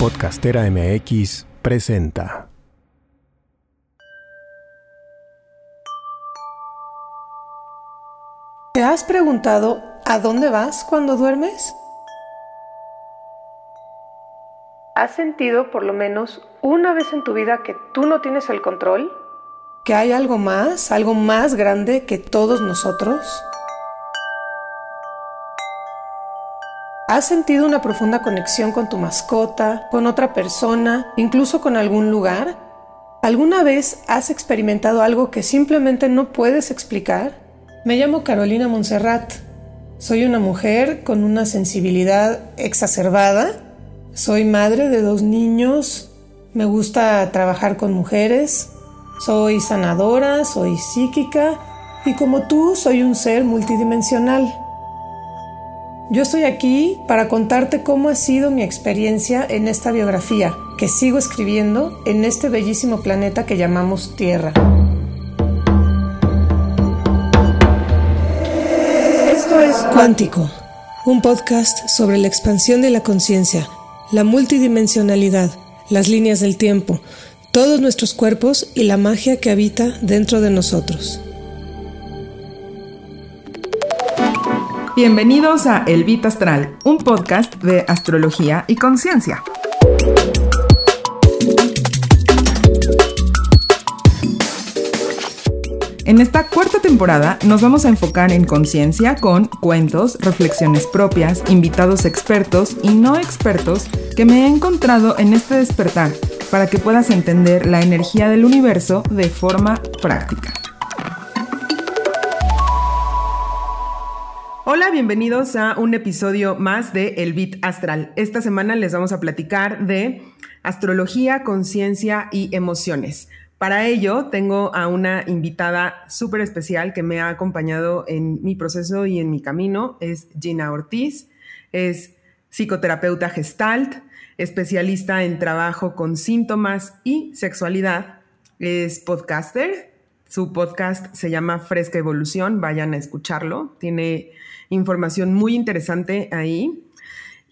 Podcastera MX presenta. ¿Te has preguntado a dónde vas cuando duermes? ¿Has sentido por lo menos una vez en tu vida que tú no tienes el control? ¿Que hay algo más, algo más grande que todos nosotros? ¿Has sentido una profunda conexión con tu mascota, con otra persona, incluso con algún lugar? ¿Alguna vez has experimentado algo que simplemente no puedes explicar? Me llamo Carolina Montserrat. Soy una mujer con una sensibilidad exacerbada. Soy madre de dos niños. Me gusta trabajar con mujeres. Soy sanadora, soy psíquica y como tú soy un ser multidimensional. Yo estoy aquí para contarte cómo ha sido mi experiencia en esta biografía que sigo escribiendo en este bellísimo planeta que llamamos Tierra. Esto es Cuántico, un podcast sobre la expansión de la conciencia, la multidimensionalidad, las líneas del tiempo, todos nuestros cuerpos y la magia que habita dentro de nosotros. Bienvenidos a El Vita Astral, un podcast de astrología y conciencia. En esta cuarta temporada nos vamos a enfocar en conciencia con cuentos, reflexiones propias, invitados expertos y no expertos que me he encontrado en este despertar para que puedas entender la energía del universo de forma práctica. Hola, bienvenidos a un episodio más de El Bit Astral. Esta semana les vamos a platicar de astrología, conciencia y emociones. Para ello, tengo a una invitada súper especial que me ha acompañado en mi proceso y en mi camino. Es Gina Ortiz. Es psicoterapeuta gestalt, especialista en trabajo con síntomas y sexualidad. Es podcaster. Su podcast se llama Fresca Evolución. Vayan a escucharlo. Tiene información muy interesante ahí.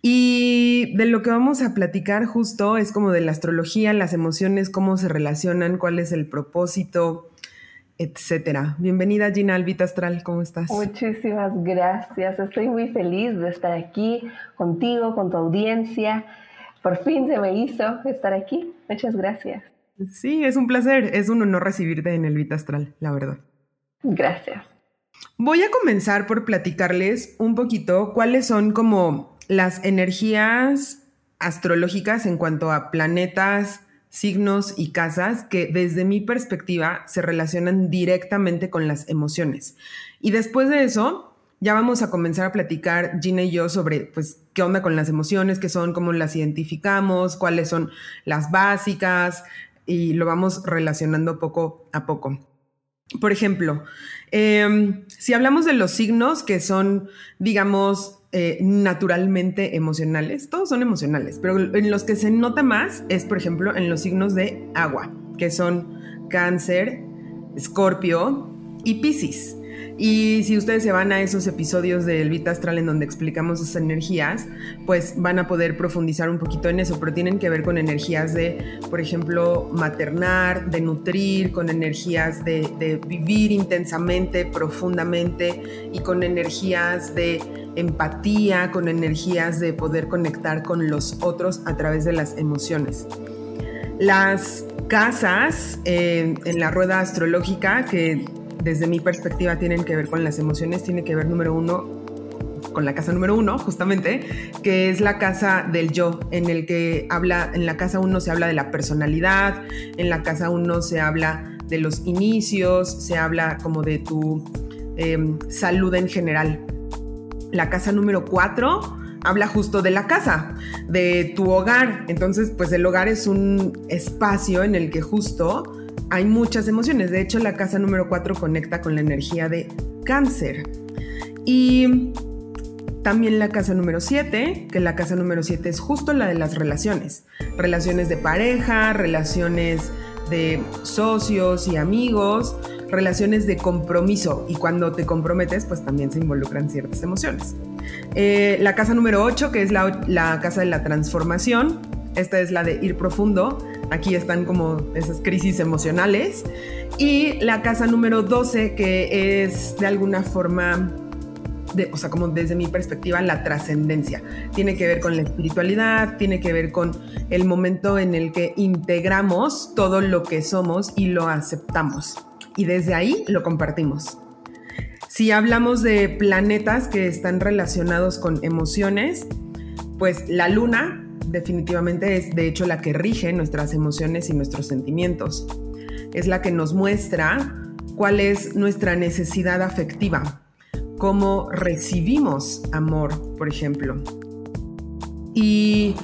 Y de lo que vamos a platicar justo es como de la astrología, las emociones, cómo se relacionan, cuál es el propósito, etcétera. Bienvenida Gina Albita Astral, ¿cómo estás? Muchísimas gracias, estoy muy feliz de estar aquí contigo, con tu audiencia. Por fin se me hizo estar aquí. Muchas gracias. Sí, es un placer, es un honor recibirte en el Vita Astral, la verdad. Gracias. Voy a comenzar por platicarles un poquito cuáles son como las energías astrológicas en cuanto a planetas, signos y casas que desde mi perspectiva se relacionan directamente con las emociones. Y después de eso, ya vamos a comenzar a platicar Gina y yo sobre pues qué onda con las emociones, qué son, cómo las identificamos, cuáles son las básicas y lo vamos relacionando poco a poco. Por ejemplo, em, si hablamos de los signos que son, digamos, eh, naturalmente emocionales, todos son emocionales, pero en los que se nota más es, por ejemplo, en los signos de agua, que son cáncer, escorpio y piscis. Y si ustedes se van a esos episodios del Vita Astral en donde explicamos esas energías, pues van a poder profundizar un poquito en eso, pero tienen que ver con energías de, por ejemplo, maternar, de nutrir, con energías de, de vivir intensamente, profundamente y con energías de empatía, con energías de poder conectar con los otros a través de las emociones. Las casas eh, en la rueda astrológica que desde mi perspectiva tienen que ver con las emociones, tiene que ver número uno con la casa número uno, justamente, que es la casa del yo, en el que habla, en la casa uno se habla de la personalidad, en la casa uno se habla de los inicios, se habla como de tu em, salud en general. La casa número cuatro habla justo de la casa, de tu hogar. Entonces, pues el hogar es un espacio en el que justo hay muchas emociones. De hecho, la casa número 4 conecta con la energía de cáncer. Y también la casa número 7, que la casa número 7 es justo la de las relaciones. Relaciones de pareja, relaciones de socios y amigos, relaciones de compromiso. Y cuando te comprometes, pues también se involucran ciertas emociones. Eh, la casa número 8, que es la, la casa de la transformación, esta es la de ir profundo, aquí están como esas crisis emocionales. Y la casa número 12, que es de alguna forma o sea, como desde mi perspectiva, la trascendencia. Tiene que ver con la espiritualidad, tiene que ver con el momento en el que integramos todo lo que somos y lo aceptamos. Y desde ahí lo compartimos. Si hablamos de planetas que están relacionados con emociones, pues la luna definitivamente es de hecho la que rige nuestras emociones y nuestros sentimientos. Es la que nos muestra cuál es nuestra necesidad afectiva, cómo recibimos amor, por ejemplo. Y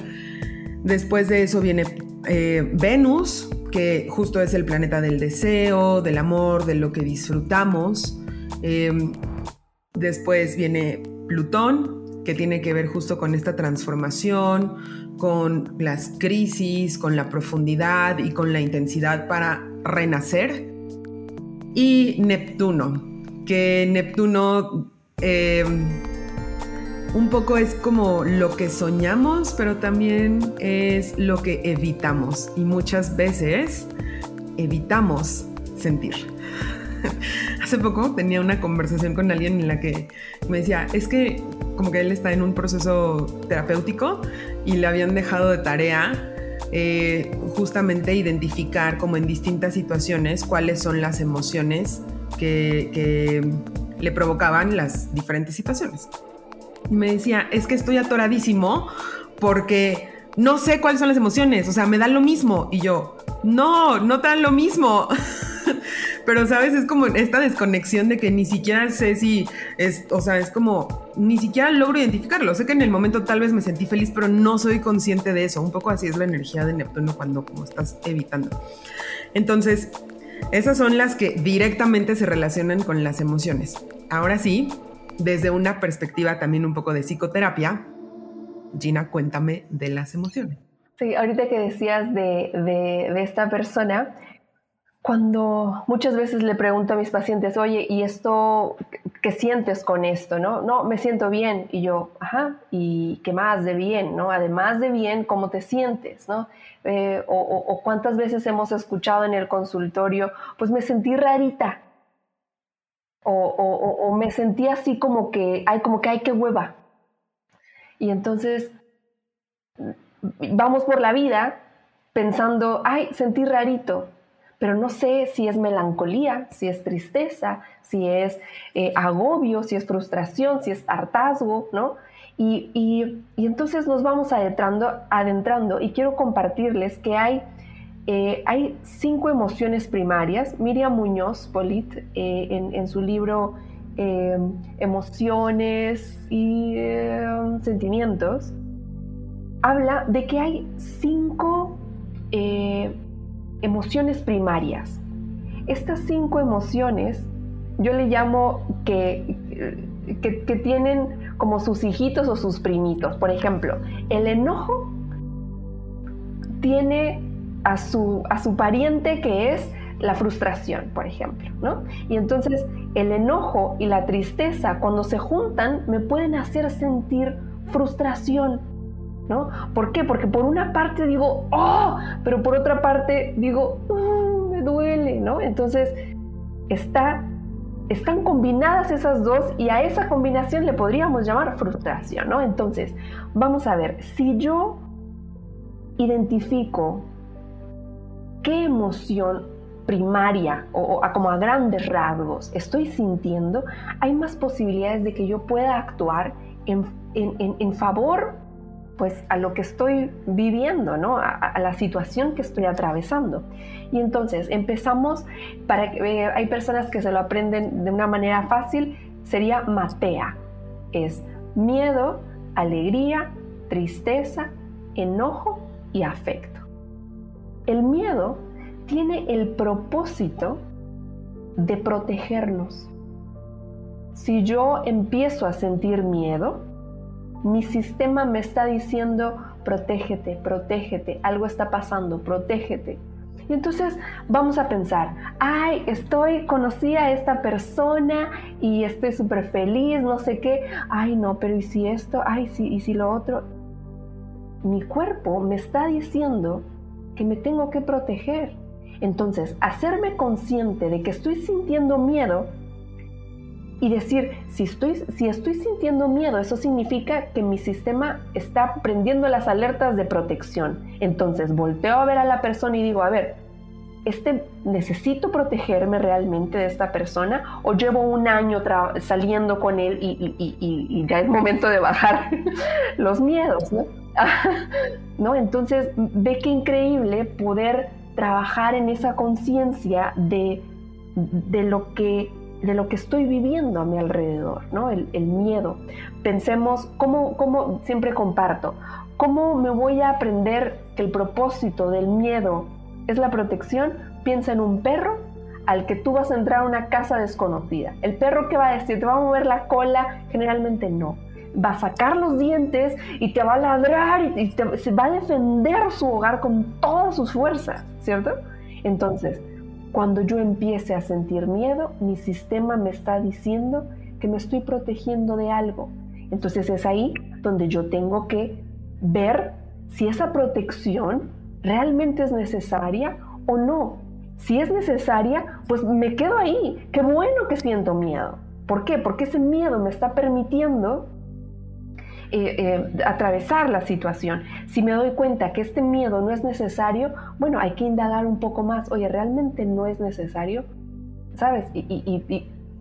después de eso viene eh, Venus, que justo es el planeta del deseo, del amor, de lo que disfrutamos. Em, después viene Plutón, que tiene que ver justo con esta transformación, con las crisis, con la profundidad y con la intensidad para renacer. Y Neptuno, que Neptuno em, un poco es como lo que soñamos, pero también es lo que evitamos. Y muchas veces evitamos sentir. Hace poco tenía una conversación con alguien en la que me decía, es que como que él está en un proceso terapéutico y le habían dejado de tarea eh, justamente identificar como en distintas situaciones cuáles son las emociones que, le provocaban las diferentes situaciones. Y me decía, es que estoy atoradísimo porque no sé cuáles son las emociones, o sea, me dan lo mismo. Y yo, no, no te dan lo mismo. Pero, ¿sabes? Es como esta desconexión de que ni siquiera sé si es, o sea, es como, ni siquiera logro identificarlo. Sé que en el momento tal vez me sentí feliz, pero no soy consciente de eso. Un poco así es la energía de Neptuno cuando como estás evitando. Entonces, esas son las que directamente se relacionan con las emociones. Ahora sí, desde una perspectiva también un poco de psicoterapia, Gina, cuéntame de las emociones. Sí, ahorita que decías de, de, esta persona, cuando muchas veces le pregunto a mis pacientes, oye, ¿y esto qué sientes con esto? No, no, me siento bien. Y yo, ajá, ¿y qué más de bien? ¿no? Además de bien, ¿cómo te sientes? ¿no? Eh, o, cuántas veces hemos escuchado en el consultorio, pues me sentí rarita. O, me sentí así como que, ay, como que, ay, qué hueva. Y entonces vamos por la vida pensando, ay, sentí rarito, pero no sé si es melancolía, si es tristeza, si es eh, agobio, si es frustración, si es hartazgo, ¿no? Y, entonces nos vamos adentrando, adentrando y quiero compartirles que hay, eh, hay cinco emociones primarias. Miriam Muñoz Polit, eh, en, su libro Emociones y Sentimientos, habla de que hay cinco emociones primarias. Estas cinco emociones yo le llamo que, que tienen como sus hijitos o sus primitos. Por ejemplo, el enojo tiene a su, a su pariente que es la frustración, por ejemplo, ¿no? Y entonces el enojo y la tristeza cuando se juntan me pueden hacer sentir frustración, ¿no? ¿Por qué? Porque por una parte digo, oh, pero por otra parte digo, mm, me duele, ¿no? Entonces está están combinadas esas dos y a esa combinación le podríamos llamar frustración, ¿no? Entonces, vamos a ver, si yo identifico qué emoción primaria o, como a grandes rasgos estoy sintiendo, hay más posibilidades de que yo pueda actuar en, en favor pues a lo que estoy viviendo, ¿no? A, la situación que estoy atravesando. Y entonces empezamos, para eh, hay personas que se lo aprenden de una manera fácil, sería matea. Es miedo, alegría, tristeza, enojo y afecto. El miedo tiene el propósito de protegernos. Si yo empiezo a sentir miedo, mi sistema me está diciendo, protégete, protégete, algo está pasando, protégete. Y entonces vamos a pensar, ay, estoy, conocí a esta persona y estoy súper feliz, no sé qué, ay, no, pero ¿y si esto? Ay, sí, ¿y si lo otro? mi cuerpo me está diciendo que me tengo que proteger. Entonces, hacerme consciente de que estoy sintiendo miedo y decir, si estoy, si estoy sintiendo miedo, eso significa que mi sistema está prendiendo las alertas de protección. Entonces, volteo a ver a la persona y digo, a ver, este, ¿necesito protegerme realmente de esta persona? ¿O llevo un año saliendo con él y, ya es momento de bajar los miedos? ¿no? ¿no? Entonces, ve qué increíble poder trabajar en esa conciencia de, de, lo que, de lo que estoy viviendo a mi alrededor, ¿no? El, miedo. Pensemos, ¿cómo, ¿cómo, siempre comparto, cómo me voy a aprender que el propósito del miedo es la protección? Piensa en un perro al que tú vas a entrar a una casa desconocida. El perro que va a decir, ¿te va a mover la cola? Generalmente no va a sacar los dientes y te va a ladrar y, se va a defender su hogar con todas sus fuerzas, ¿cierto? Entonces, cuando yo empiece a sentir miedo, mi sistema me está diciendo que me estoy protegiendo de algo. Entonces es ahí donde yo tengo que ver si esa protección realmente es necesaria o no. Si es necesaria, pues me quedo ahí. Qué bueno que siento miedo. ¿Por qué? Porque ese miedo me está permitiendo eh, eh, atravesar la situación. Si me doy cuenta que este miedo no es necesario, bueno, hay que indagar un poco más. Oye, ¿realmente no es necesario? ¿Sabes? Y,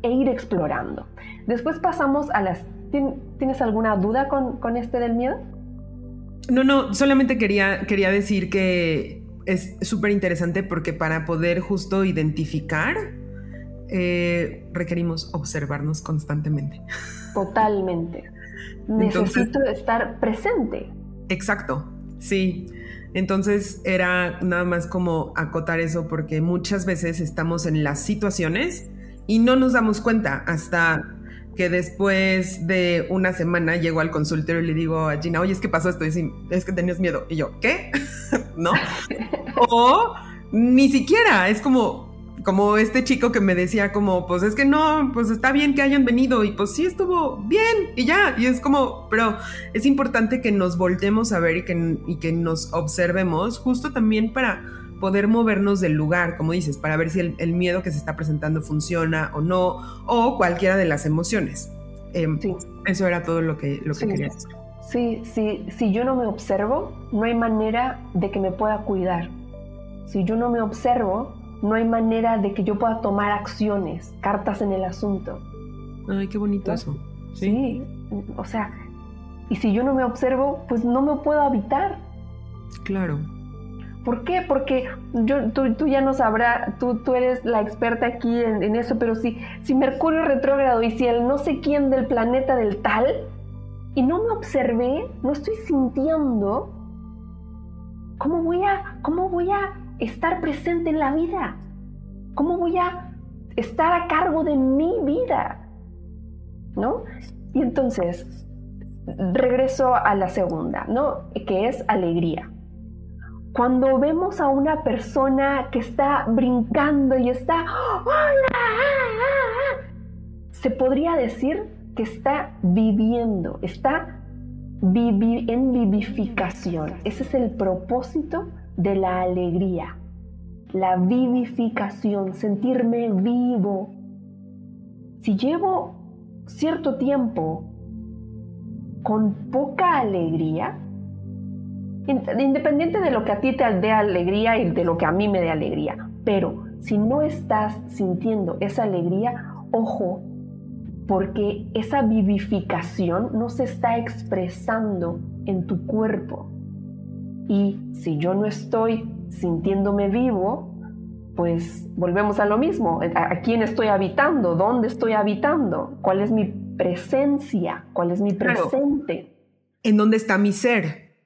e ir explorando. Después pasamos a las... ¿Tienes alguna duda con, con este del miedo? No, no, solamente quería, quería decir que es súper interesante porque para poder justo identificar, eh, requerimos observarnos constantemente. Totalmente. Necesito estar presente. Exacto, sí. Entonces era nada más como acotar eso porque muchas veces estamos en las situaciones y no nos damos cuenta hasta que después de una semana llego al consultorio y le digo a Gina, oye, es que pasó esto, y es que tenías miedo. Y yo, ¿qué? ¿No? o ni siquiera, es como, como este chico que me decía como, pues es que no, pues está bien que hayan venido y pues sí estuvo bien y ya, y es como, pero es importante que nos voltemos a ver y que, y que nos observemos justo también para poder movernos del lugar, como dices, para ver si el, miedo que se está presentando funciona o no, o cualquiera de las emociones. Em, sí. Eso era todo lo que, lo que quería decir. Sí, sí, si yo no me observo, no hay manera de que me pueda cuidar. Si yo no me observo, no hay manera de que yo pueda tomar acciones, cartas en el asunto. Ay, qué bonito eso. ¿Sí? o sea, y si yo no me observo, pues no me puedo habitar. Claro. ¿Por qué? Porque yo, tú, ya no sabrás, tú, tú eres la experta aquí en, eso, pero si, si Mercurio retrógrado y si el no sé quién del planeta del tal, y no me observé, no estoy sintiendo, ¿cómo voy a, cómo voy a estar presente en la vida? ¿Cómo voy a estar a cargo de mi vida? ¿No? Y entonces, regreso a la segunda, ¿no? Que es alegría. Cuando vemos a una persona que está brincando y está, ¡Hola! se podría decir que está viviendo, está en vivificación. Ese es el propósito de la alegría, la vivificación, sentirme vivo. Si llevo cierto tiempo con poca alegría, independiente de lo que a ti te dé alegría y de lo que a mí me dé alegría, pero si no estás sintiendo esa alegría, ojo, porque esa vivificación no se está expresando en tu cuerpo. Y si yo no estoy sintiéndome vivo, pues volvemos a lo mismo. ¿A quién estoy habitando? ¿Dónde estoy habitando? ¿Cuál es mi presencia? ¿Cuál es mi presente? ¿En dónde está mi ser?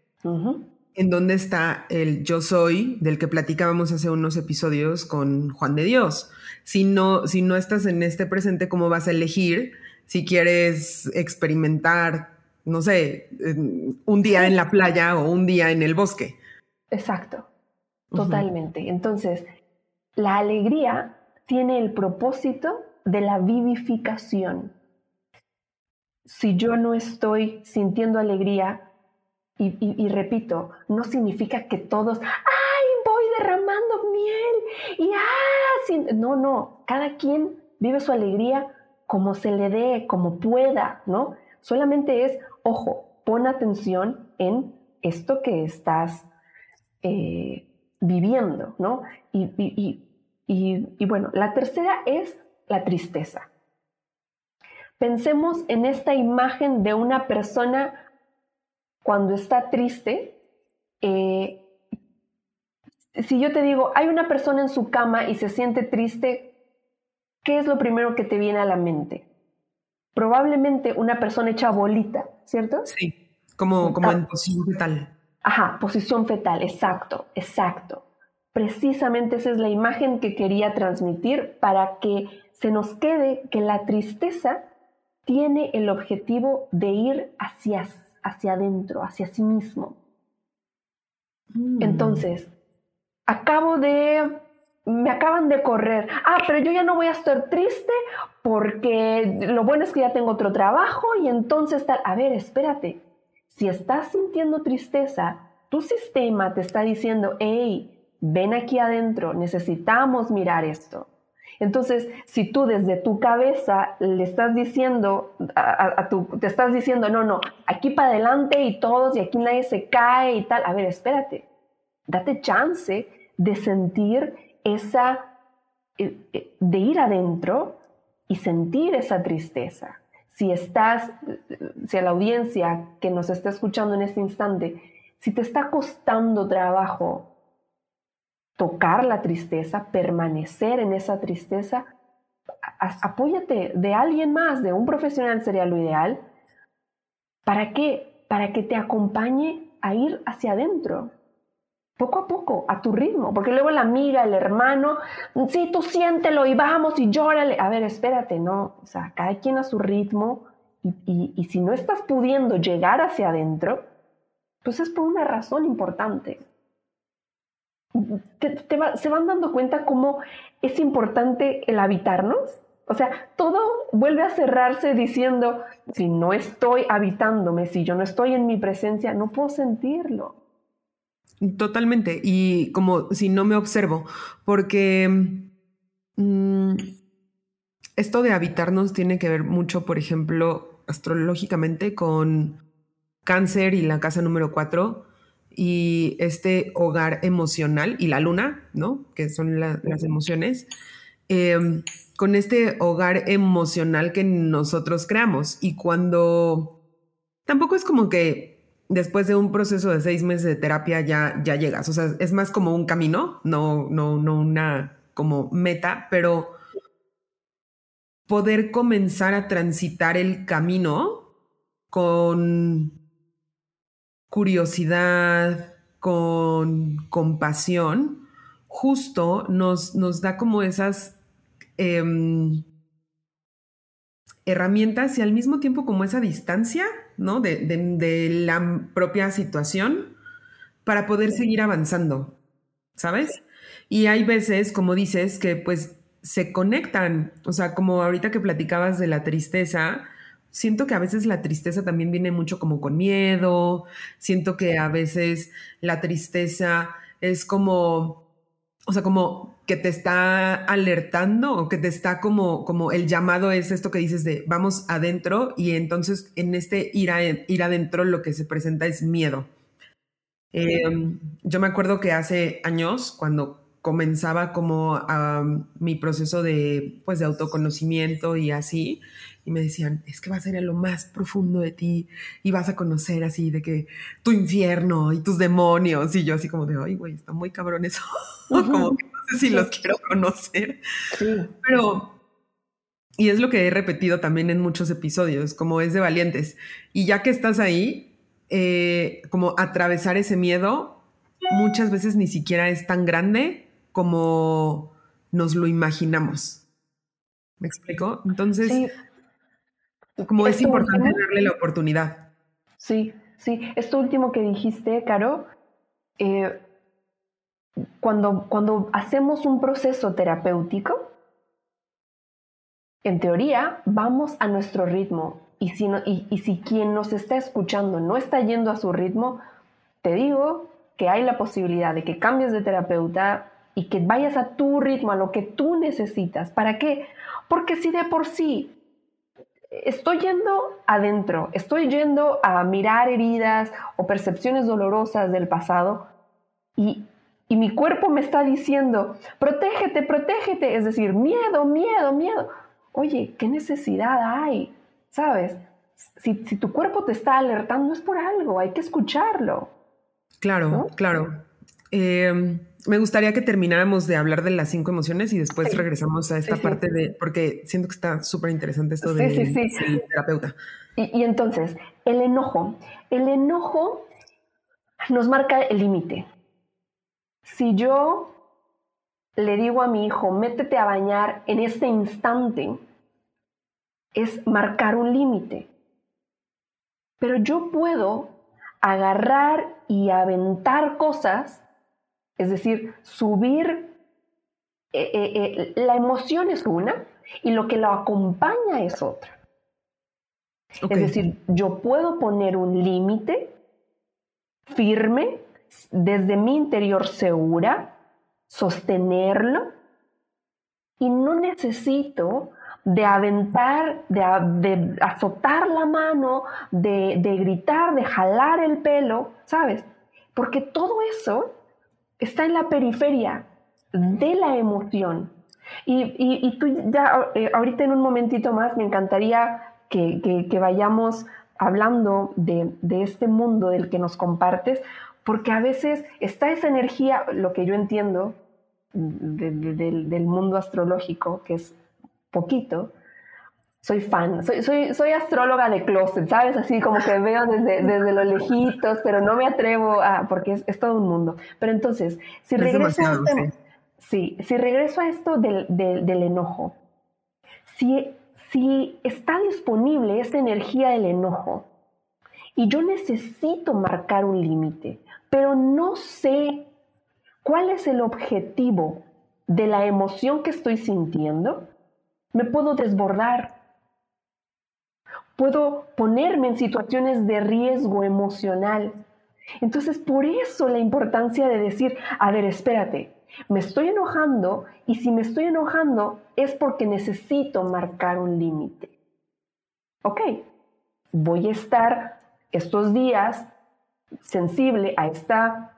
¿En dónde está el yo soy del que platicábamos hace unos episodios con Juan de Dios? Si no, si no estás en este presente, ¿cómo vas a elegir si quieres experimentar no sé, un día en la playa o un día en el bosque. Exacto, totalmente. Entonces, la alegría tiene el propósito de la vivificación. Si yo no estoy sintiendo alegría, Y, repito, no significa que todos, ¡ay, voy derramando miel! Y ¡ah! No, no, cada quien vive su alegría como se le dé, como pueda, ¿no? Solamente es, ojo, pon atención en esto que estás eh, viviendo, ¿no? Y, bueno, la tercera es la tristeza. Pensemos en esta imagen de una persona cuando está triste. Eh, si yo te digo, hay una persona en su cama y se siente triste, ¿qué es lo primero que te viene a la mente? Probablemente una persona hecha bolita, ¿cierto? Sí, como, como en posición fetal. Ajá, posición fetal, exacto, exacto. Precisamente esa es la imagen que quería transmitir para que se nos quede que la tristeza tiene el objetivo de ir hacia, hacia adentro, hacia sí mismo. Mm. Entonces, acabo de, me acaban de correr. Ah, pero yo ya no voy a estar triste porque lo bueno es que ya tengo otro trabajo y entonces tal. A ver, espérate. Si estás sintiendo tristeza, tu sistema te está diciendo, hey, ven aquí adentro, necesitamos mirar esto. Entonces, si tú desde tu cabeza le estás diciendo, a, tu, te estás diciendo, no, no, aquí para adelante y todos y aquí nadie se cae y tal, a ver, espérate, date chance de sentir esa, eh, eh, de ir adentro y sentir esa tristeza. Si estás, si a la audiencia que nos está escuchando en este instante, si te está costando trabajo tocar la tristeza, permanecer en esa tristeza, apóyate de alguien más, de un profesional sería lo ideal. ¿Para qué? Para que te acompañe a ir hacia adentro, poco a poco, a tu ritmo, porque luego la amiga, el hermano, sí, tú siéntelo y vamos y llórale. A ver, espérate, no, o sea, cada quien a su ritmo y, y si no estás pudiendo llegar hacia adentro, pues es por una razón importante se van dando cuenta cómo es importante el habitarnos. O sea, todo vuelve a cerrarse diciendo, si no estoy habitándome, si yo no estoy en mi presencia, no puedo sentirlo. Totalmente. Y como si no me observo, porque mm, esto de habitarnos tiene que ver mucho, por ejemplo, astrológicamente con cáncer y la casa número cuatro y este hogar emocional y la luna, ¿no? Que son las emociones, em, con este hogar emocional que nosotros creamos. Y cuando tampoco es como que después de un proceso de seis meses de terapia ya, ya llegas, o sea, es más como un camino, no, no, no una como meta, pero poder comenzar a transitar el camino con curiosidad, con compasión, justo nos, nos da como esas em, herramientas y al mismo tiempo como esa distancia, ¿no? De, de, la propia situación para poder seguir avanzando, ¿sabes? Y hay veces, como dices, que pues se conectan, o sea, como ahorita que platicabas de la tristeza, siento que a veces la tristeza también viene mucho como con miedo, siento que a veces la tristeza es como, o sea, como que te está alertando o que te está como, como el llamado es esto que dices de vamos adentro y entonces en este ir, ir adentro lo que se presenta es miedo. Em, yo me acuerdo que hace años, cuando comenzaba como mi proceso de, pues, de autoconocimiento y así, y me decían, es que vas a ir a lo más profundo de ti y vas a conocer así de que tu infierno y tus demonios. Y yo así como de, ay, güey, está muy cabrón eso. como que no sé si los quiero conocer. Pero, y es lo que he repetido también en muchos episodios, como es de valientes. Y ya que estás ahí, eh, como atravesar ese miedo, muchas veces ni siquiera es tan grande como nos lo imaginamos. ¿Me explico? Entonces, como es importante darle la oportunidad. Sí, sí. Esto último que dijiste, Caro, eh, cuando, cuando hacemos un proceso terapéutico, en teoría, vamos a nuestro ritmo. y si, y si quien nos está escuchando no está yendo a su ritmo, te digo que hay la posibilidad de que cambies de terapeuta y que vayas a tu ritmo, a lo que tú necesitas. ¿Para qué? Porque si de por sí estoy yendo adentro, estoy yendo a mirar heridas o percepciones dolorosas del pasado y, y mi cuerpo me está diciendo, protégete, protégete, es decir, miedo, miedo, miedo. Oye, ¿qué necesidad hay? ¿Sabes? Si, si tu cuerpo te está alertando es por algo, hay que escucharlo. Claro, claro. Eh, me gustaría que termináramos de hablar de las cinco emociones y después regresamos a esta parte de, porque siento que está súper interesante esto de, del terapeuta. Y, y, entonces, el enojo, el enojo nos marca el límite. Si yo le digo a mi hijo, métete a bañar en este instante, es marcar un límite. Pero yo puedo agarrar y aventar cosas es decir, subir, eh, eh, eh, la emoción es una y lo que lo acompaña es otra. Es decir, yo puedo poner un límite firme desde mi interior segura, sostenerlo y no necesito de aventar, de, azotar la mano, de, de gritar, de jalar el pelo, ¿sabes? Porque todo eso está en la periferia de la emoción. Y, tú ya eh, ahorita en un momentito más me encantaría que, vayamos hablando de, este mundo del que nos compartes, porque a veces está esa energía, lo que yo entiendo del, mundo astrológico, que es poquito, soy fan, soy, soy, soy, astróloga de closet, ¿sabes? Así como que veo desde, desde los lejitos, pero no me atrevo a, porque es, todo un mundo. Pero entonces, si regreso, a este sí. si regreso a esto del, del, enojo, si, si está disponible esa energía del enojo y yo necesito marcar un límite, pero no sé cuál es el objetivo de la emoción que estoy sintiendo, me puedo desbordar puedo ponerme en situaciones de riesgo emocional. Entonces, por eso la importancia de decir, a ver, espérate, me estoy enojando y si me estoy enojando es porque necesito marcar un límite. Ok, voy a estar estos días sensible a esta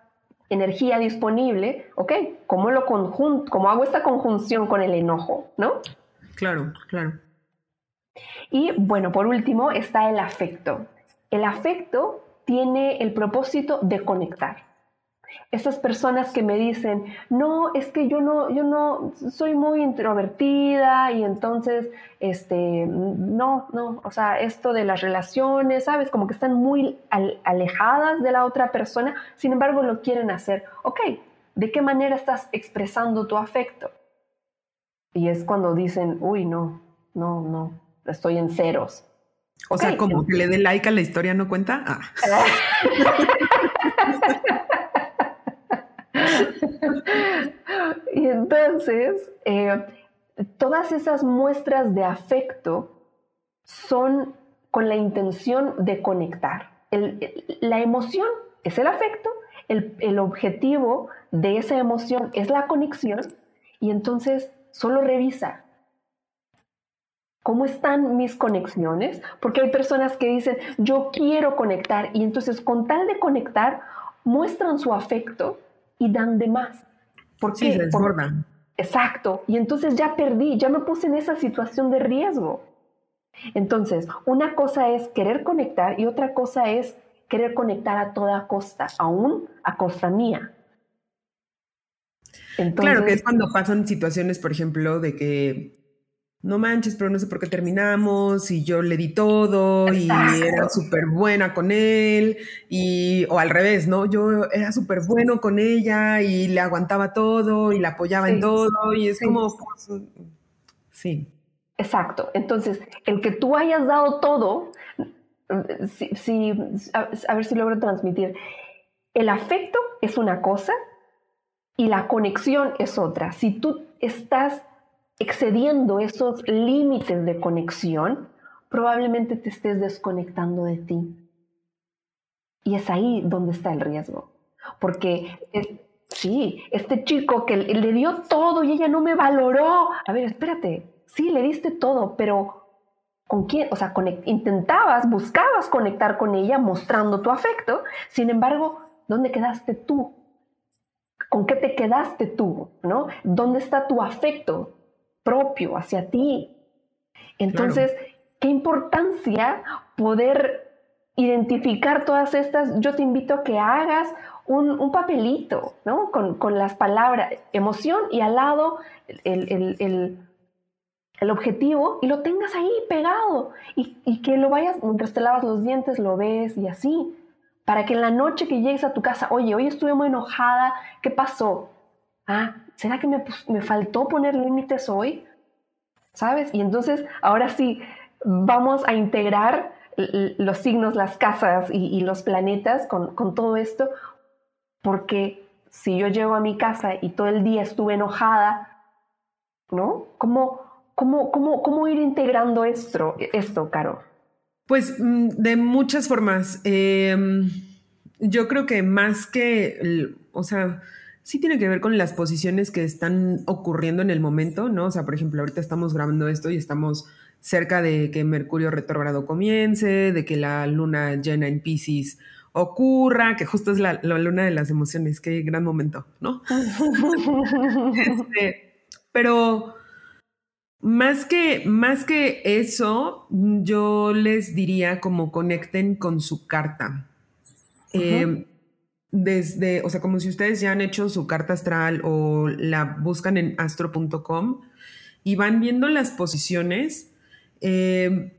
energía disponible, ok, ¿cómo, lo cómo hago esta conjunción con el enojo? ¿No? Claro, claro. Y bueno, por último está el afecto. El afecto tiene el propósito de conectar. Esas personas que me dicen, no, es que yo no, yo no soy muy introvertida y entonces, este, no, no, o sea, esto de las relaciones, ¿sabes? Como que están muy alejadas de la otra persona, sin embargo lo quieren hacer. Ok, ¿de qué manera estás expresando tu afecto? Y es cuando dicen, uy, no, no, no, estoy en ceros. O sea, como que le dé like a la historia no cuenta. Ah. y entonces, eh, todas esas muestras de afecto son con la intención de conectar. la emoción es el afecto, el, el objetivo de esa emoción es la conexión y entonces solo revisa ¿Cómo están mis conexiones? Porque hay personas que dicen, yo quiero conectar y entonces con tal de conectar muestran su afecto y dan de más. ¿Por sí, se desbordan. Exacto. Y entonces ya perdí, ya me puse en esa situación de riesgo. Entonces, una cosa es querer conectar y otra cosa es querer conectar a toda costa, aún a costa mía. claro que es cuando pasan situaciones, por ejemplo, de que no manches, pero no sé por qué terminamos y yo le di todo y era súper buena con él y o al revés, ¿no? Yo era súper bueno con ella y le aguantaba todo y la apoyaba en todo y es como, pues, sí. Exacto. Entonces, el que tú hayas dado todo, si, a ver si logro transmitir, el afecto es una cosa y la conexión es otra. Si tú estás excediendo esos límites de conexión, probablemente te estés desconectando de ti. Y es ahí donde está el riesgo. Porque sí, este chico que le dio todo y ella no me valoró. A ver, espérate, sí, le diste todo, pero ¿con quién? O sea, intentabas, buscabas conectar con ella mostrando tu afecto. Sin embargo, ¿dónde quedaste tú? ¿Con qué te quedaste tú? ¿No? ¿Dónde está tu afecto propio hacia ti? Entonces, qué importancia poder identificar todas estas. Yo te invito a que hagas un, papelito, ¿no? Con, las palabras emoción y al lado el, objetivo y lo tengas ahí pegado y, y, que lo vayas, mientras te lavas los dientes, lo ves y así. Para que en la noche que llegues a tu casa, oye, hoy estuve muy enojada, ¿qué pasó? Ah, ¿será que me, me faltó poner límites hoy? ¿Sabes? Y entonces, ahora sí, vamos a integrar los signos, las casas y, los planetas con, todo esto, porque si yo llego a mi casa y todo el día estuve enojada, ¿no? ¿Cómo, cómo, cómo, cómo ir integrando esto, esto, Caro? Pues mm, de muchas formas. Em, yo creo que más que, o sea, sí tiene que ver con las posiciones que están ocurriendo en el momento, ¿no? O sea, por ejemplo, ahorita estamos grabando esto y estamos cerca de que Mercurio retrógrado comience, de que la luna llena en Pisces ocurra, que justo es la, luna de las emociones, qué gran momento, ¿no? Este, pero más que, más que eso, yo les diría como conecten con su carta. Eh, desde, o sea, como si ustedes ya han hecho su carta astral o la buscan en astro.com y van viendo las posiciones Em,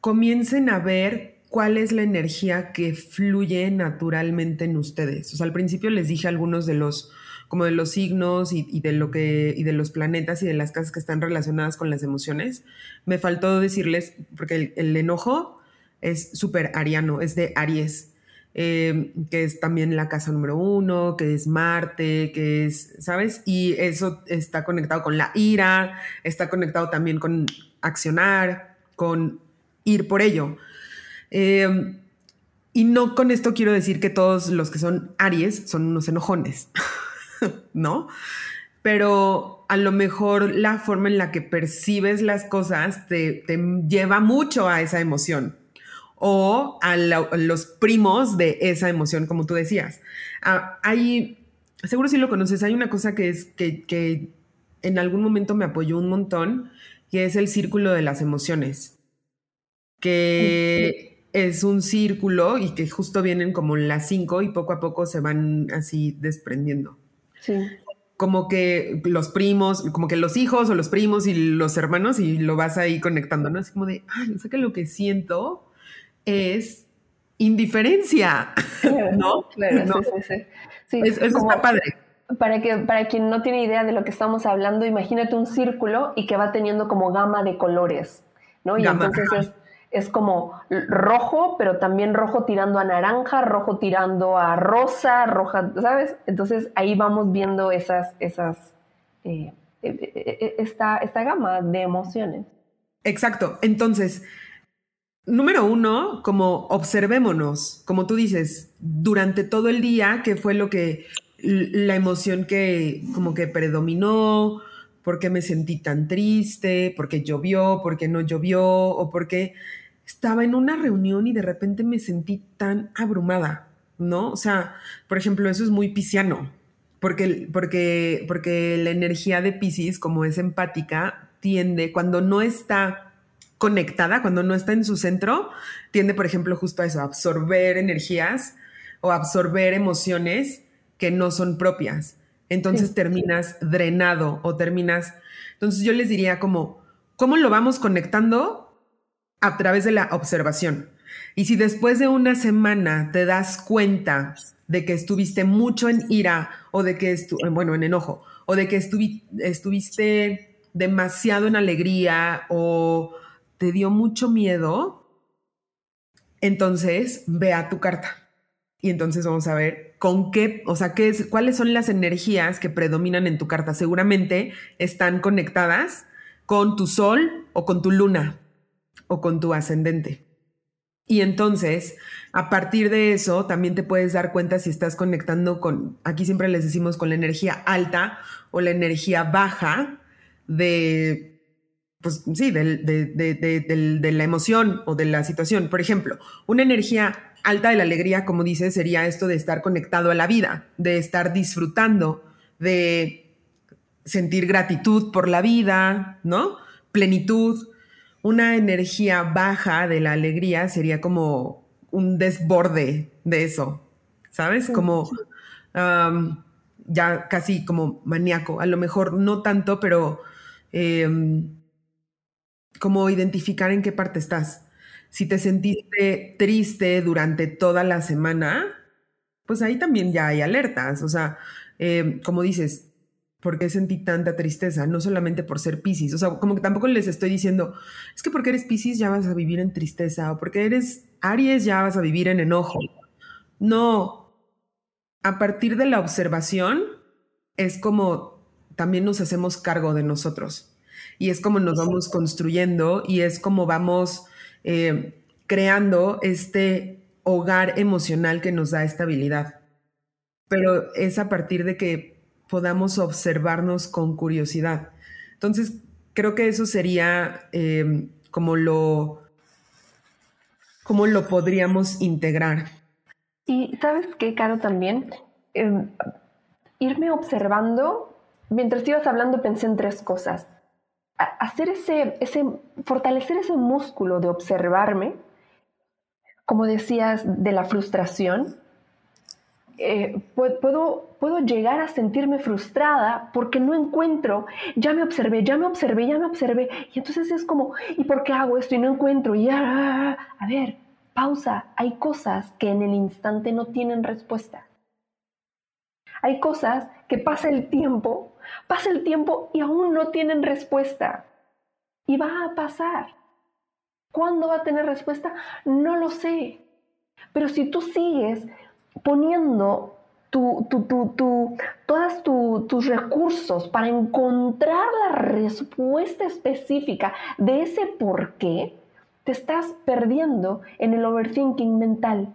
comiencen a ver cuál es la energía que fluye naturalmente en ustedes. O sea, al principio les dije algunos de los como de los signos y, de lo que y de los planetas y de las casas que están relacionadas con las emociones. Me faltó decirles porque el enojo es súper ariano, es de Aries. Eh, que es también la casa número uno, que es Marte, que es, ¿sabes? Y eso está conectado con la ira, está conectado también con accionar, con ir por ello. Eh, y no con esto quiero decir que todos los que son Aries son unos enojones, ¿no? Pero a lo mejor la forma en la que percibes las cosas te, te lleva mucho a esa emoción o a, los primos de esa emoción, como tú decías. Ah, hay, seguro si lo conoces, hay una cosa que es que, en algún momento me apoyó un montón, que es el círculo de las emociones, que es un círculo y que justo vienen como las cinco y poco a poco se van así desprendiendo. Sí. Como que los primos, como que los hijos o los primos y los hermanos y lo vas ahí conectando, ¿no? Así como de, ay, sé que lo que siento es indiferencia, ¿no? Claro, sí, sí, sí. eso está padre. Para, que, para quien no tiene idea de lo que estamos hablando, imagínate un círculo y que va teniendo como gama de colores, ¿no? Y entonces es, es, como rojo, pero también rojo tirando a naranja, rojo tirando a rosa, roja, ¿sabes? Entonces ahí vamos viendo esas, esas, eh, eh, eh, esta, esta gama de emociones. Exacto. Entonces, número uno, como observémonos, como tú dices, durante todo el día, qué fue lo que, la emoción que como que predominó, por qué me sentí tan triste, por qué llovió, por qué no llovió, o por qué estaba en una reunión y de repente me sentí tan abrumada, ¿no? O sea, por ejemplo, eso es muy pisciano, porque, porque, porque la energía de Piscis, como es empática, tiende, cuando no está conectada, cuando no está en su centro, tiende, por ejemplo, justo a eso, a absorber energías o absorber emociones que no son propias. Entonces terminas drenado o terminas... Entonces yo les diría como, ¿cómo lo vamos conectando? A través de la observación. Y si después de una semana te das cuenta de que estuviste mucho en ira o de que, estu bueno, en enojo, o de que estuviste demasiado en alegría o te dio mucho miedo, entonces ve a tu carta. Y entonces vamos a ver con qué, o sea, qué es, cuáles son las energías que predominan en tu carta. Seguramente están conectadas con tu sol o con tu luna o con tu ascendente. Y entonces, a partir de eso, también te puedes dar cuenta si estás conectando con, aquí siempre les decimos, con la energía alta o la energía baja de, pues sí, de, de, la emoción o de la situación. Por ejemplo, una energía alta de la alegría, como dice, sería esto de estar conectado a la vida, de estar disfrutando, de sentir gratitud por la vida, ¿no? Plenitud una energía baja de la alegría sería como un desborde de eso, ¿sabes? Como ya casi como maníaco, a lo mejor no tanto, pero em, como identificar en qué parte estás. Si te sentiste triste durante toda la semana, pues ahí también ya hay alertas, o sea, em, como dices, ¿Por qué sentí tanta tristeza? No solamente por ser Pisces. O sea, como que tampoco les estoy diciendo, es que porque eres Pisces ya vas a vivir en tristeza o porque eres Aries ya vas a vivir en enojo. No. A partir de la observación es como también nos hacemos cargo de nosotros. Y es como nos vamos construyendo y es como vamos eh, creando este hogar emocional que nos da estabilidad. Pero es a partir de que podamos observarnos con curiosidad. Entonces, creo que eso sería em, como lo cómo lo podríamos integrar. Y sabes qué, Caro, también em, irme observando, mientras ibas hablando pensé en tres cosas. Hacer ese, ese, fortalecer ese músculo de observarme, como decías, de la frustración, eh, puedo, puedo llegar a sentirme frustrada porque no encuentro, ya me observé, ya me observé, ya me observé, y entonces es como, ¿y por qué hago esto y no encuentro? Y a ver, pausa, hay cosas que en el instante no tienen respuesta. Hay cosas que pasa el tiempo, pasa el tiempo y aún no tienen respuesta. Y va a pasar. ¿Cuándo va a tener respuesta? No lo sé. Pero si tú sigues poniendo tu, todos tus recursos para encontrar la respuesta específica de ese por qué, te estás perdiendo en el overthinking mental.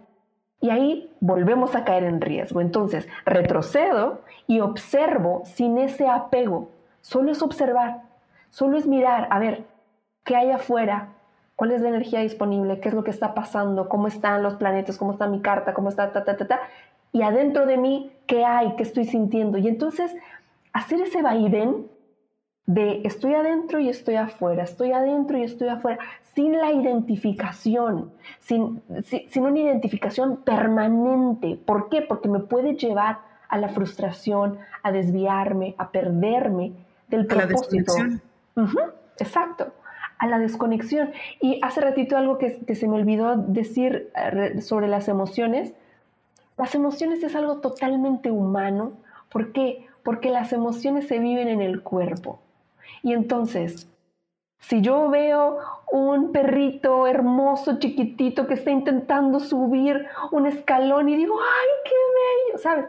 Y ahí volvemos a caer en riesgo. Entonces, retrocedo y observo sin ese apego. Solo es observar, solo es mirar, a ver, ¿qué hay afuera? cuál es la energía disponible, qué es lo que está pasando, cómo están los planetas, cómo está mi carta, cómo está, ta, ta, ta, ta, y adentro de mí, qué hay, qué estoy sintiendo. Y entonces, hacer ese vaivén de estoy adentro y estoy afuera, estoy adentro y estoy afuera, sin la identificación, sin, sin, una identificación permanente. ¿Por qué? Porque me puede llevar a la frustración, a desviarme, a perderme del propósito. exacto a la desconexión. Y hace ratito algo que, se me olvidó decir eh, sobre las emociones. Las emociones es algo totalmente humano. ¿Por qué? Porque las emociones se viven en el cuerpo. Y entonces, si yo veo un perrito hermoso, chiquitito, que está intentando subir un escalón y digo, ¡ay, qué bello! ¿Sabes?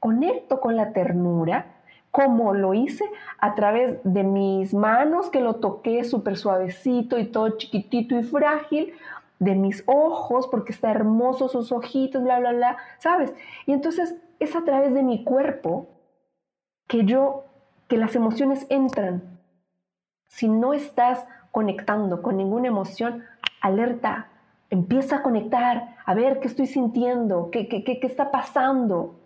Conecto con la ternura ¿Cómo lo hice? A través de mis manos, que lo toqué súper suavecito y todo chiquitito y frágil, de mis ojos, porque está hermoso sus ojitos, bla, bla, bla, ¿sabes? Y entonces es a través de mi cuerpo que yo, que las emociones entran. Si no estás conectando con ninguna emoción, alerta, empieza a conectar, a ver qué estoy sintiendo, qué, qué, qué, está pasando.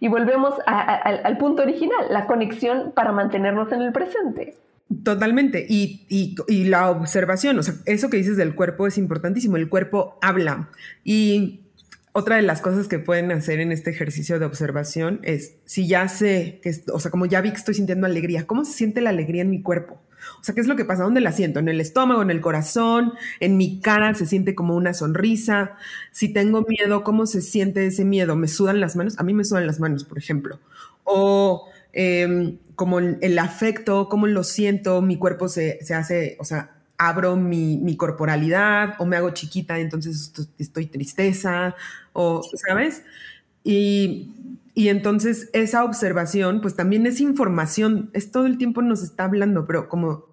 Y volvemos al punto original, la conexión para mantenernos en el presente. Totalmente. Y, y, la observación, o sea, eso que dices del cuerpo es importantísimo. El cuerpo habla. Y otra de las cosas que pueden hacer en este ejercicio de observación es, si ya sé, que, o sea, como ya vi que estoy sintiendo alegría, ¿cómo se siente la alegría en mi cuerpo? O sea, ¿qué es lo que pasa? ¿Dónde la siento? ¿En el estómago, en el corazón? ¿En mi cara se siente como una sonrisa? Si tengo miedo, ¿cómo se siente ese miedo? ¿Me sudan las manos? A mí me sudan las manos, por ejemplo. O em, como el, afecto, ¿cómo lo siento? Mi cuerpo se, hace, o sea, abro mi, corporalidad o me hago chiquita, entonces estoy tristeza, o, ¿sabes? Y, y entonces esa observación, pues también es información, es todo el tiempo nos está hablando, pero como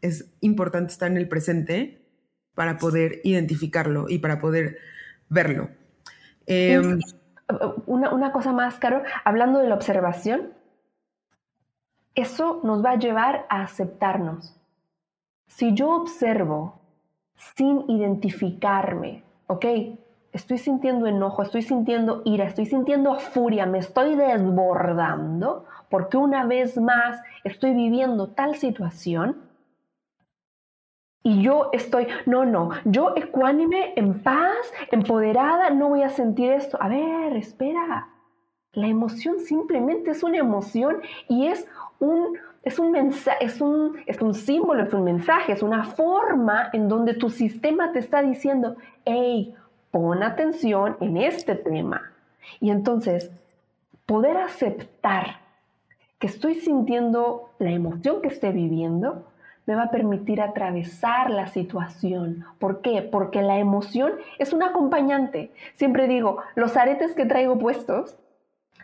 es importante estar en el presente para poder identificarlo y para poder verlo. Em, una, una, cosa más, Caro, hablando de la observación, eso nos va a llevar a aceptarnos. Si yo observo sin identificarme, ¿ok? Estoy sintiendo enojo, estoy sintiendo ira, estoy sintiendo furia, me estoy desbordando porque una vez más estoy viviendo tal situación y yo estoy, no, no, yo ecuánime, en paz, empoderada, no voy a sentir esto. A ver, espera. La emoción simplemente es una emoción y es un, es un mensaje, es un, es un símbolo, es un mensaje, es una forma en donde tu sistema te está diciendo, hey, pon atención en este tema. Y entonces, poder aceptar que estoy sintiendo la emoción que esté viviendo, me va a permitir atravesar la situación. ¿Por qué? Porque la emoción es un acompañante. Siempre digo, los aretes que traigo puestos,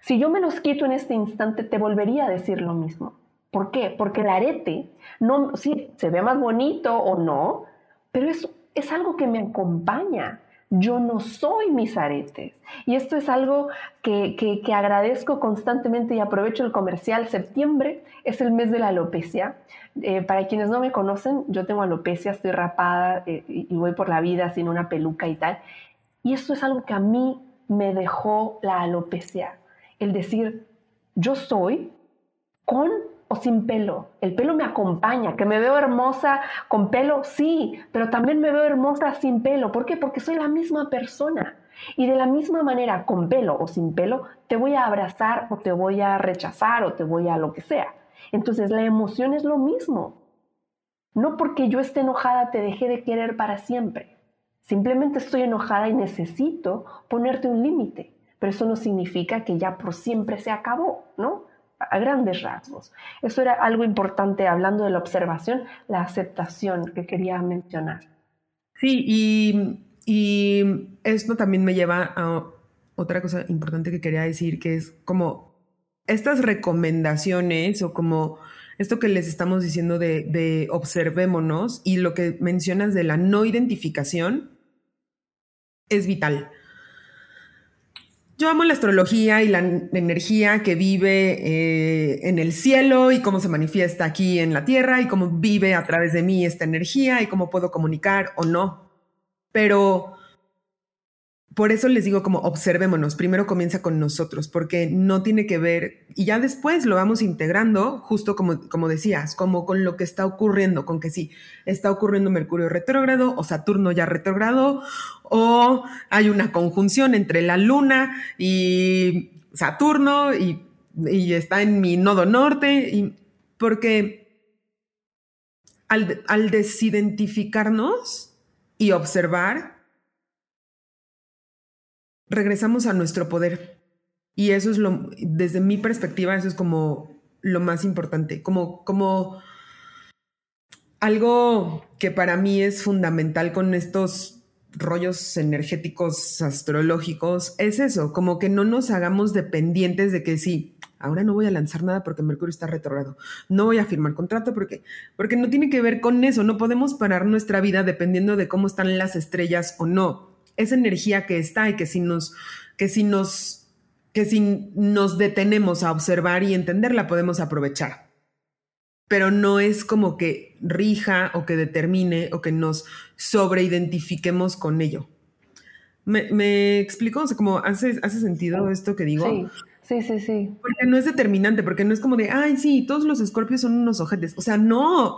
si yo me los quito en este instante, te volvería a decir lo mismo. ¿Por qué? Porque el arete, no, sí, se ve más bonito o no, pero es, es algo que me acompaña. Yo no soy mis aretes. Y esto es algo que, que, agradezco constantemente y aprovecho el comercial. Septiembre es el mes de la alopecia. Eh, para quienes no me conocen, yo tengo alopecia, estoy rapada eh, y voy por la vida sin una peluca y tal. Y esto es algo que a mí me dejó la alopecia. El decir, yo soy con o sin pelo. El pelo me acompaña, que me veo hermosa con pelo, sí, pero también me veo hermosa sin pelo. ¿Por qué? Porque soy la misma persona. Y de la misma manera, con pelo o sin pelo, te voy a abrazar o te voy a rechazar o te voy a lo que sea. Entonces la emoción es lo mismo. No porque yo esté enojada te dejé de querer para siempre. Simplemente estoy enojada y necesito ponerte un límite. Pero eso no significa que ya por siempre se acabó, ¿no? A grandes rasgos. Eso era algo importante hablando de la observación, la aceptación que quería mencionar. Sí, y, y esto también me lleva a otra cosa importante que quería decir, que es como estas recomendaciones o como esto que les estamos diciendo de, de observémonos y lo que mencionas de la no identificación es vital. Yo amo la astrología y la energía que vive eh, en el cielo y cómo se manifiesta aquí en la tierra y cómo vive a través de mí esta energía y cómo puedo comunicar o no. Pero por eso les digo como observémonos, primero comienza con nosotros, porque no tiene que ver, y ya después lo vamos integrando, justo como, como decías, como con lo que está ocurriendo, con que sí, está ocurriendo Mercurio retrógrado o Saturno ya retrógrado, o hay una conjunción entre la Luna y Saturno y, está en mi nodo norte, y, porque al desidentificarnos y observar, regresamos a nuestro poder. Y eso es lo, desde mi perspectiva, eso es como lo más importante, como, como algo que para mí es fundamental con estos rollos energéticos astrológicos, es eso, como que no nos hagamos dependientes de que sí, ahora no voy a lanzar nada porque Mercurio está retrogrado, no voy a firmar contrato porque, porque no tiene que ver con eso, no podemos parar nuestra vida dependiendo de cómo están las estrellas o no esa energía que está y que si nos, que si nos, que si nos detenemos a observar y entenderla podemos aprovechar. Pero no es como que rija o que determine o que nos sobreidentifiquemos con ello. ¿Me, me explico? O sea, como hace, hace sentido esto que digo. Sí. Sí, sí, sí. Porque no es determinante, porque no es como de, ay, sí, todos los escorpios son unos ojetes. O sea, no.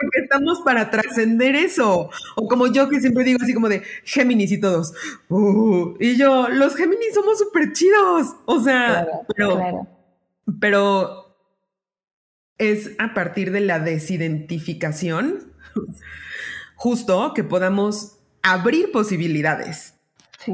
Porque estamos para trascender eso. O como yo que siempre digo así como de Géminis y todos. Uh, y yo, los Géminis somos súper chidos. O sea, pero, pero es a partir de la desidentificación justo que podamos abrir posibilidades. Sí.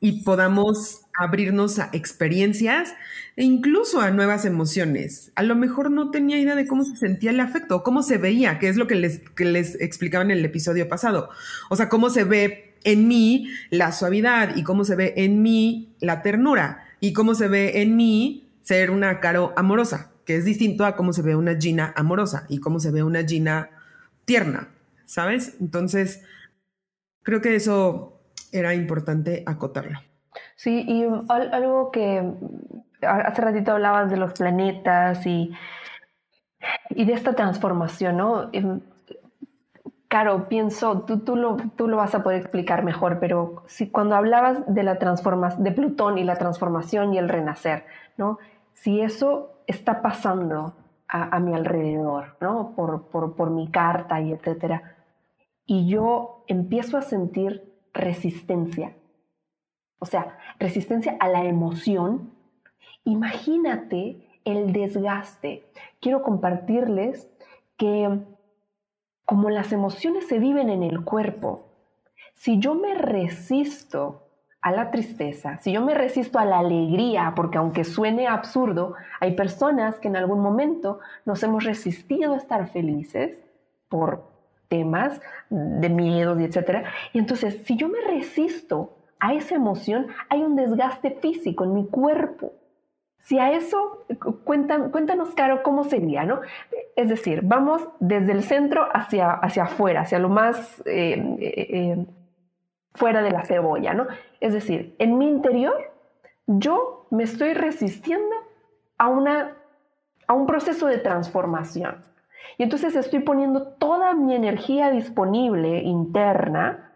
Y podamos abrirnos a experiencias e incluso a nuevas emociones. A lo mejor no tenía idea de cómo se sentía el afecto, cómo se veía, que es lo que les, que les explicaba en el episodio pasado. O sea, cómo se ve en mí la suavidad y cómo se ve en mí la ternura y cómo se ve en mí ser una caro amorosa. que es distinto a cómo se ve una Gina amorosa y cómo se ve una Gina tierna, ¿sabes? Entonces, creo que eso era importante acotarlo. Sí, y algo que hace ratito hablabas de los planetas y, y de esta transformación, ¿no? Em, claro, pienso, tú, tú, lo, tú lo vas a poder explicar mejor, pero si cuando hablabas de la transformación, de Plutón y la transformación y el renacer, ¿no? Si eso está pasando a, mi alrededor, ¿no? Por, por, por mi carta y etcétera, y yo empiezo a sentir resistencia, o sea, resistencia a la emoción, imagínate el desgaste. Quiero compartirles que como las emociones se viven en el cuerpo, si yo me resisto a la tristeza, si yo me resisto a la alegría, porque aunque suene absurdo, hay personas que en algún momento nos hemos resistido a estar felices por temas de miedos y etcétera. Y entonces, si yo me resisto a esa emoción, hay un desgaste físico en mi cuerpo. Si a eso, cuéntanos, Caro, cómo sería, ¿no? Es decir, vamos desde el centro hacia, hacia afuera, hacia lo más eh, eh, eh, fuera de la cebolla, ¿no? Es decir, en mi interior, yo me estoy resistiendo a, una, a un proceso de transformación. Y entonces estoy poniendo toda mi energía disponible interna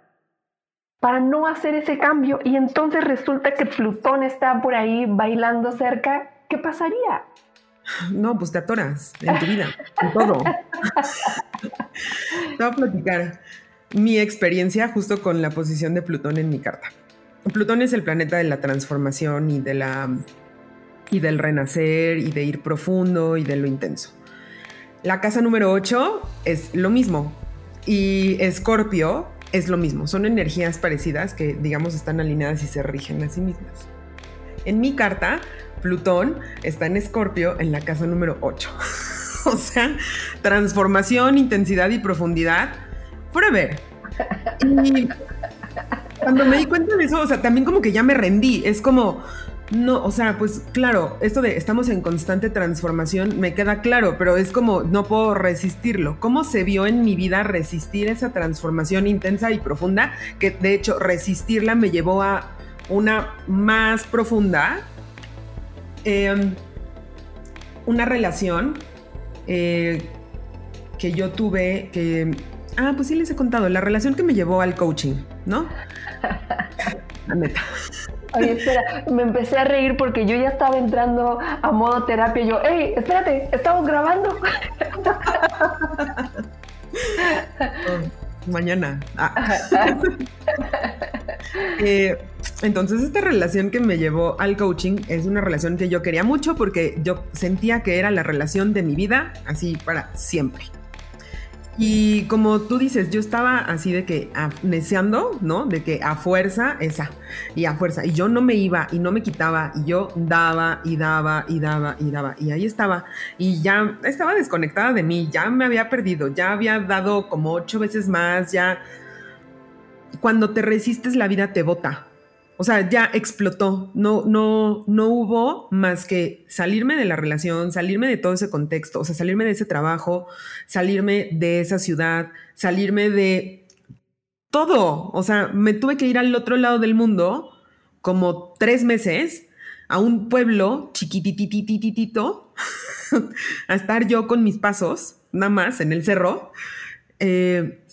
para no hacer ese cambio y entonces resulta que Plutón está por ahí bailando cerca, ¿qué pasaría? No, pues te atoras en tu vida, en todo. te voy a platicar mi experiencia justo con la posición de Plutón en mi carta. Plutón es el planeta de la transformación y de la y del renacer y de ir profundo y de lo intenso. La casa número 8 es lo mismo y Escorpio es lo mismo, son energías parecidas que digamos están alineadas y se rigen a sí mismas. En mi carta, Plutón está en Escorpio en la casa número 8. o sea, transformación, intensidad y profundidad forever. Y cuando me di cuenta de eso, o sea, también como que ya me rendí, es como no, o sea, pues claro, esto de estamos en constante transformación me queda claro, pero es como no puedo resistirlo. ¿Cómo se vio en mi vida resistir esa transformación intensa y profunda? Que de hecho resistirla me llevó a una más profunda, em, una relación eh, que yo tuve que... Ah, pues sí les he contado, la relación que me llevó al coaching, ¿no? La neta. Oye, espera, me empecé a reír porque yo ya estaba entrando a modo terapia. Yo, hey, espérate, estamos grabando. Oh, mañana. Ah. Eh, entonces, esta relación que me llevó al coaching es una relación que yo quería mucho porque yo sentía que era la relación de mi vida, así para siempre. Y como tú dices, yo estaba así de que neceando, ¿no? De que a fuerza, esa, y a fuerza. Y yo no me iba y no me quitaba, y yo daba y daba y daba y daba. Y ahí estaba. Y ya estaba desconectada de mí, ya me había perdido, ya había dado como ocho veces más, ya. Cuando te resistes, la vida te bota. O sea, ya explotó. No, no, no hubo más que salirme de la relación, salirme de todo ese contexto, o sea, salirme de ese trabajo, salirme de esa ciudad, salirme de todo. O sea, me tuve que ir al otro lado del mundo como tres meses a un pueblo chiquititititito a estar yo con mis pasos, nada más en el cerro. Eh,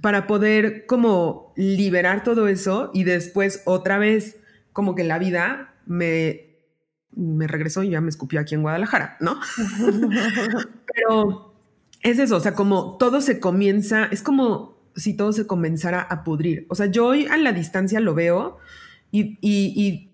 para poder como liberar todo eso y después otra vez como que la vida me, me regresó y ya me escupió aquí en Guadalajara, ¿no? Pero es eso, o sea, como todo se comienza, es como si todo se comenzara a pudrir. O sea, yo hoy a la distancia lo veo y, y,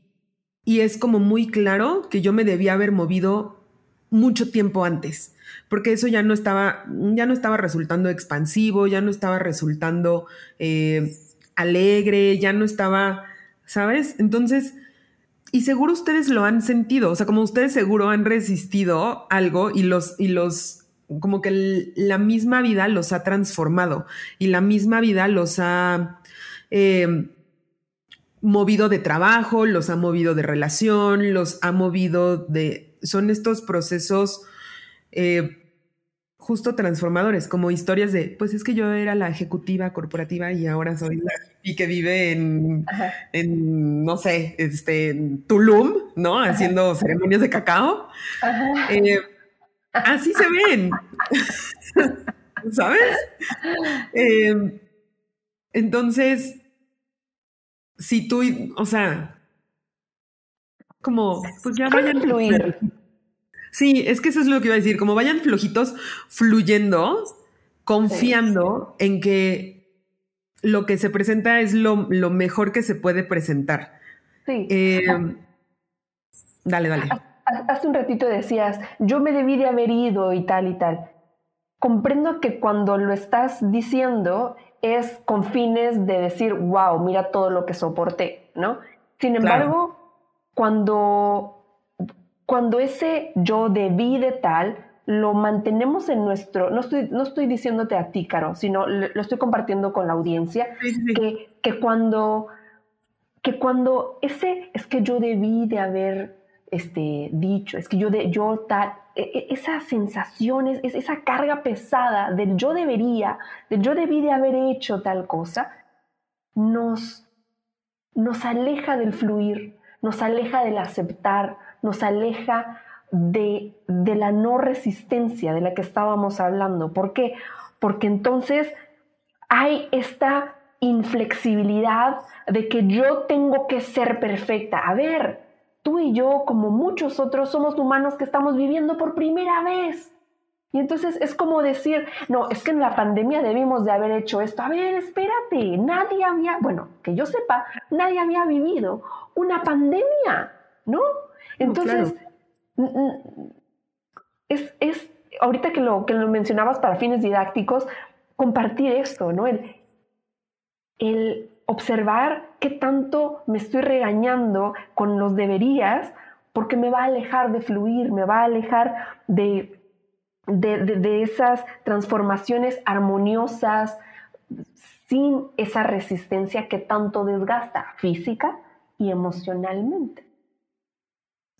y es como muy claro que yo me debía haber movido mucho tiempo antes porque eso ya no estaba, ya no estaba resultando expansivo, ya no estaba resultando eh, alegre, ya no estaba, ¿sabes? Entonces, y seguro ustedes lo han sentido, o sea, como ustedes seguro han resistido algo y los, y los, como que la misma vida los ha transformado y la misma vida los ha eh, movido de trabajo, los ha movido de relación, los ha movido de, son estos procesos eh, justo transformadores, como historias de, pues es que yo era la ejecutiva corporativa y ahora soy la y que vive en, en, no sé, este, en Tulum, ¿no? Haciendo ceremonias de cacao. Eh, así se ven, ¿sabes? Eh, entonces, si tú, o sea, como, pues ya vayan a. Sí, es que eso es lo que iba a decir, como vayan flojitos, fluyendo, confiando en que lo que se presenta es lo, mejor que se puede presentar. Sí. Eh, dale, dale. Hace un ratito decías, yo me debí de haber ido y tal y tal. Comprendo que cuando lo estás diciendo es con fines de decir, wow, mira todo lo que soporté, ¿no? Sin embargo, cuando cuando ese yo debí de tal, lo mantenemos en nuestro, no estoy, no estoy diciéndote a ti, Caro, sino lo estoy compartiendo con la audiencia, Que, que, cuando, que cuando ese, es que yo debí de haber este, dicho, es que yo, de, yo tal, e, e, esas sensaciones, esa carga pesada del yo debería, del yo debí de haber hecho tal cosa, nos, nos aleja del fluir, nos aleja del aceptar, nos aleja de, la no resistencia de la que estábamos hablando. ¿Por qué? Porque entonces hay esta inflexibilidad de que yo tengo que ser perfecta. A ver, tú y yo, como muchos otros, somos humanos que estamos viviendo por primera vez. Y entonces es como decir, no, es que en la pandemia debimos de haber hecho esto. A ver, espérate, nadie había, bueno, que yo sepa, nadie había vivido una pandemia, ¿no? Entonces, es, es, ahorita que lo, que lo mencionabas para fines didácticos, compartir esto, ¿no? El, el observar qué tanto me estoy regañando con los deberías, porque me va a alejar de fluir, me va a alejar de, de, de esas transformaciones armoniosas sin esa resistencia que tanto desgasta física y emocionalmente.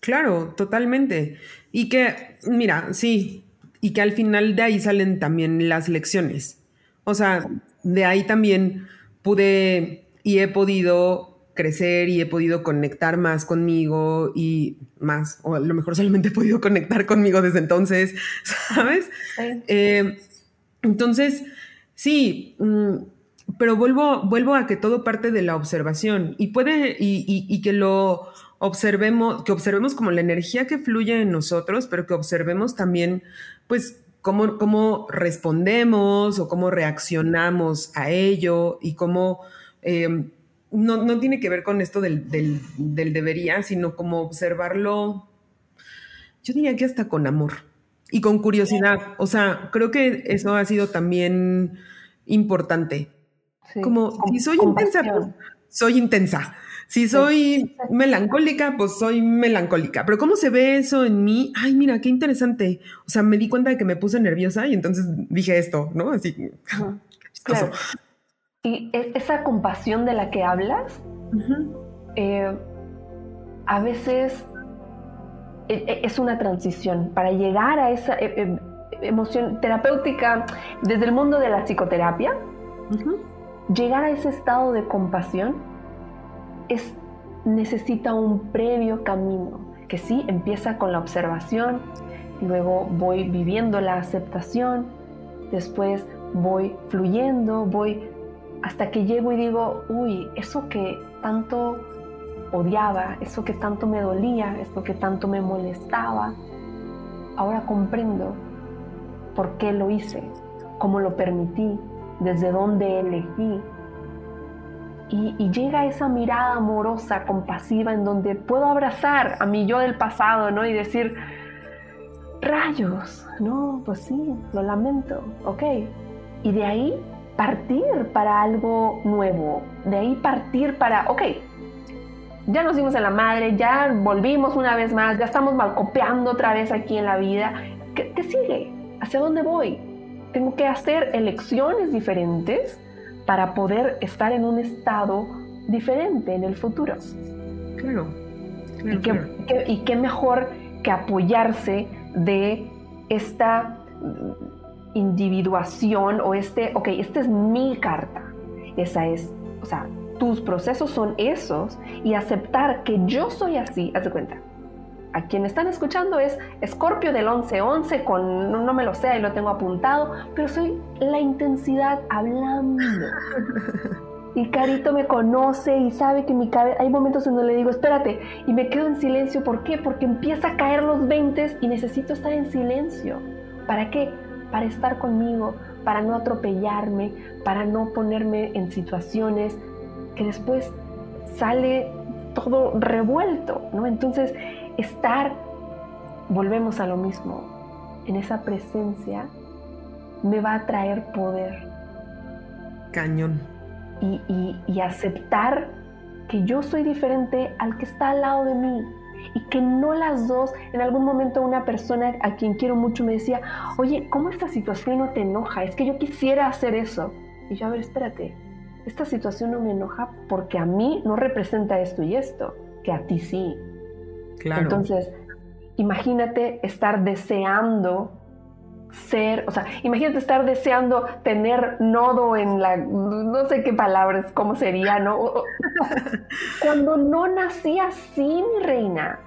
Claro, totalmente. Y que, mira, sí, y que al final de ahí salen también las lecciones. O sea, de ahí también pude y he podido crecer y he podido conectar más conmigo y más, o a lo mejor solamente he podido conectar conmigo desde entonces, ¿sabes? Eh, entonces, sí, mm, pero vuelvo, vuelvo a que todo parte de la observación y puede, y que lo observemos, que observemos como la energía que fluye en nosotros, pero que observemos también, pues, cómo, cómo respondemos o cómo reaccionamos a ello y cómo em, no, tiene que ver con esto del, debería, sino como observarlo, yo diría que hasta con amor y con curiosidad. O sea, creo que eso ha sido también importante. como si soy intensa, pues, soy intensa. Si soy melancólica, pues soy melancólica. Pero ¿cómo se ve eso en mí? Ay, mira, qué interesante. O sea, me di cuenta de que me puse nerviosa y entonces dije esto, ¿no? Así. Claro. Y e, esa compasión de la que hablas, eh, a veces e, e, es una transición para llegar a esa emoción terapéutica desde el mundo de la psicoterapia. Llegar a ese estado de compasión es, necesita un previo camino, que sí empieza con la observación, luego voy viviendo la aceptación, después voy fluyendo, voy hasta que llego y digo, uy, eso que tanto odiaba, eso que tanto me dolía, eso que tanto me molestaba, ahora comprendo por qué lo hice, cómo lo permití, desde dónde elegí, y, llega esa mirada amorosa, compasiva, en donde puedo abrazar a mi yo del pasado, ¿no? Y decir, rayos, no, pues sí, lo lamento, ok. Y de ahí partir para algo nuevo, de ahí partir para, ok, ya nos dimos en la madre, ya volvimos una vez más, ya estamos malcopeando otra vez aquí en la vida. ¿Qué, qué sigue? ¿Hacia dónde voy? Tengo que hacer elecciones diferentes para poder estar en un estado diferente en el futuro. Claro. y, qué, mejor que apoyarse de esta individuación o este, ok, esta es mi carta. Esa es, o sea, tus procesos son esos y aceptar que yo soy así, haz de cuenta. A quien están escuchando es Escorpio del 1111 con, no, me lo sé, y lo tengo apuntado, pero soy la intensidad hablando. Y Carito me conoce y sabe que mi cabeza, hay momentos en donde le digo, espérate, y me quedo en silencio. ¿Por qué? Porque empieza a caer los 20 y necesito estar en silencio. ¿Para qué? Para estar conmigo, para no atropellarme, para no ponerme en situaciones que después sale todo revuelto, ¿no? Entonces, estar, volvemos a lo mismo, en esa presencia me va a traer poder. Cañón. Y, y, aceptar que yo soy diferente al que está al lado de mí, y que no las dos, en algún momento una persona a quien quiero mucho me decía, oye, ¿cómo esta situación no te enoja? Es que yo quisiera hacer eso. Y yo, a ver, espérate, esta situación no me enoja porque a mí no representa esto y esto, que a ti sí. Claro. Entonces, imagínate estar deseando ser, o sea, imagínate estar deseando tener nodo en la, no sé qué palabras, cómo sería, ¿no? Cuando no nací así, mi reina,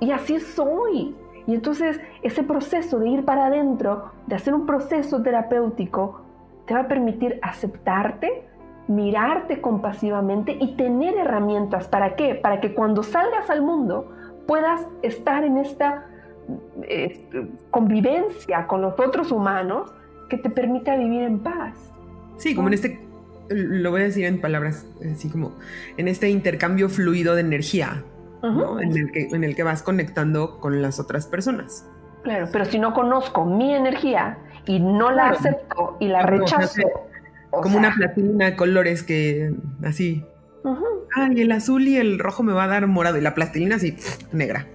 y así soy. Y entonces ese proceso de ir para adentro, de hacer un proceso terapéutico, te va a permitir aceptarte, mirarte compasivamente y tener herramientas. ¿Para qué? Para que cuando salgas al mundo puedas estar en esta este, convivencia con los otros humanos que te permita vivir en paz. Sí, como en este, lo voy a decir en palabras así como, en este intercambio fluido de energía, en, el que, en el que vas conectando con las otras personas. Claro, pero si no conozco mi energía y no la acepto y la rechazo. como una platina de colores que así. Ay, el azul y el rojo me va a dar morado y la plastilina así negra.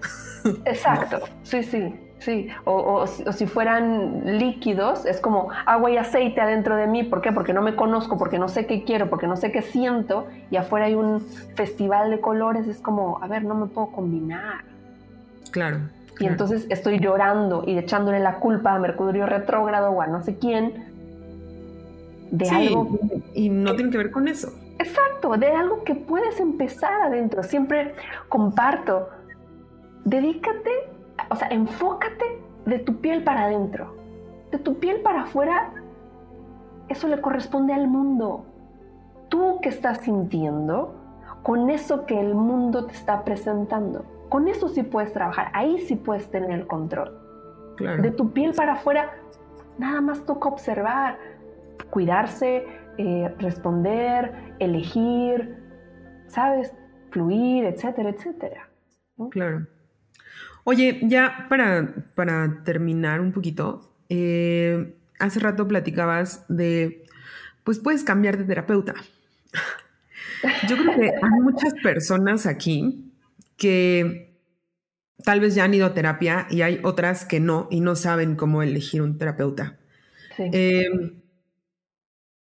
Exacto, sí, sí, sí. O, si fueran líquidos, es como agua y aceite adentro de mí. ¿Por qué? Porque no me conozco, porque no sé qué quiero, porque no sé qué siento. Y afuera hay un festival de colores. Es como, a ver, no me puedo combinar. Claro. Y entonces estoy llorando y echándole la culpa a Mercurio retrógrado o a no sé quién de algo. Y no tiene que ver con eso. Exacto, de algo que puedes empezar adentro. Siempre comparto dedícate, o sea, enfócate de tu piel para adentro. De tu piel para afuera, eso le corresponde al mundo. Tú que estás sintiendo, con eso que el mundo te está presentando, con eso sí puedes trabajar, ahí sí puedes tener el control. De tu piel para afuera, nada más toca observar, cuidarse, eh, responder, elegir, ¿sabes? Fluir, etcétera, etcétera. Claro. Oye, ya para, para terminar un poquito, eh, hace rato platicabas de, pues puedes cambiar de terapeuta. Yo creo que hay muchas personas aquí que tal vez ya han ido a terapia y hay otras que no y no saben cómo elegir un terapeuta. Em,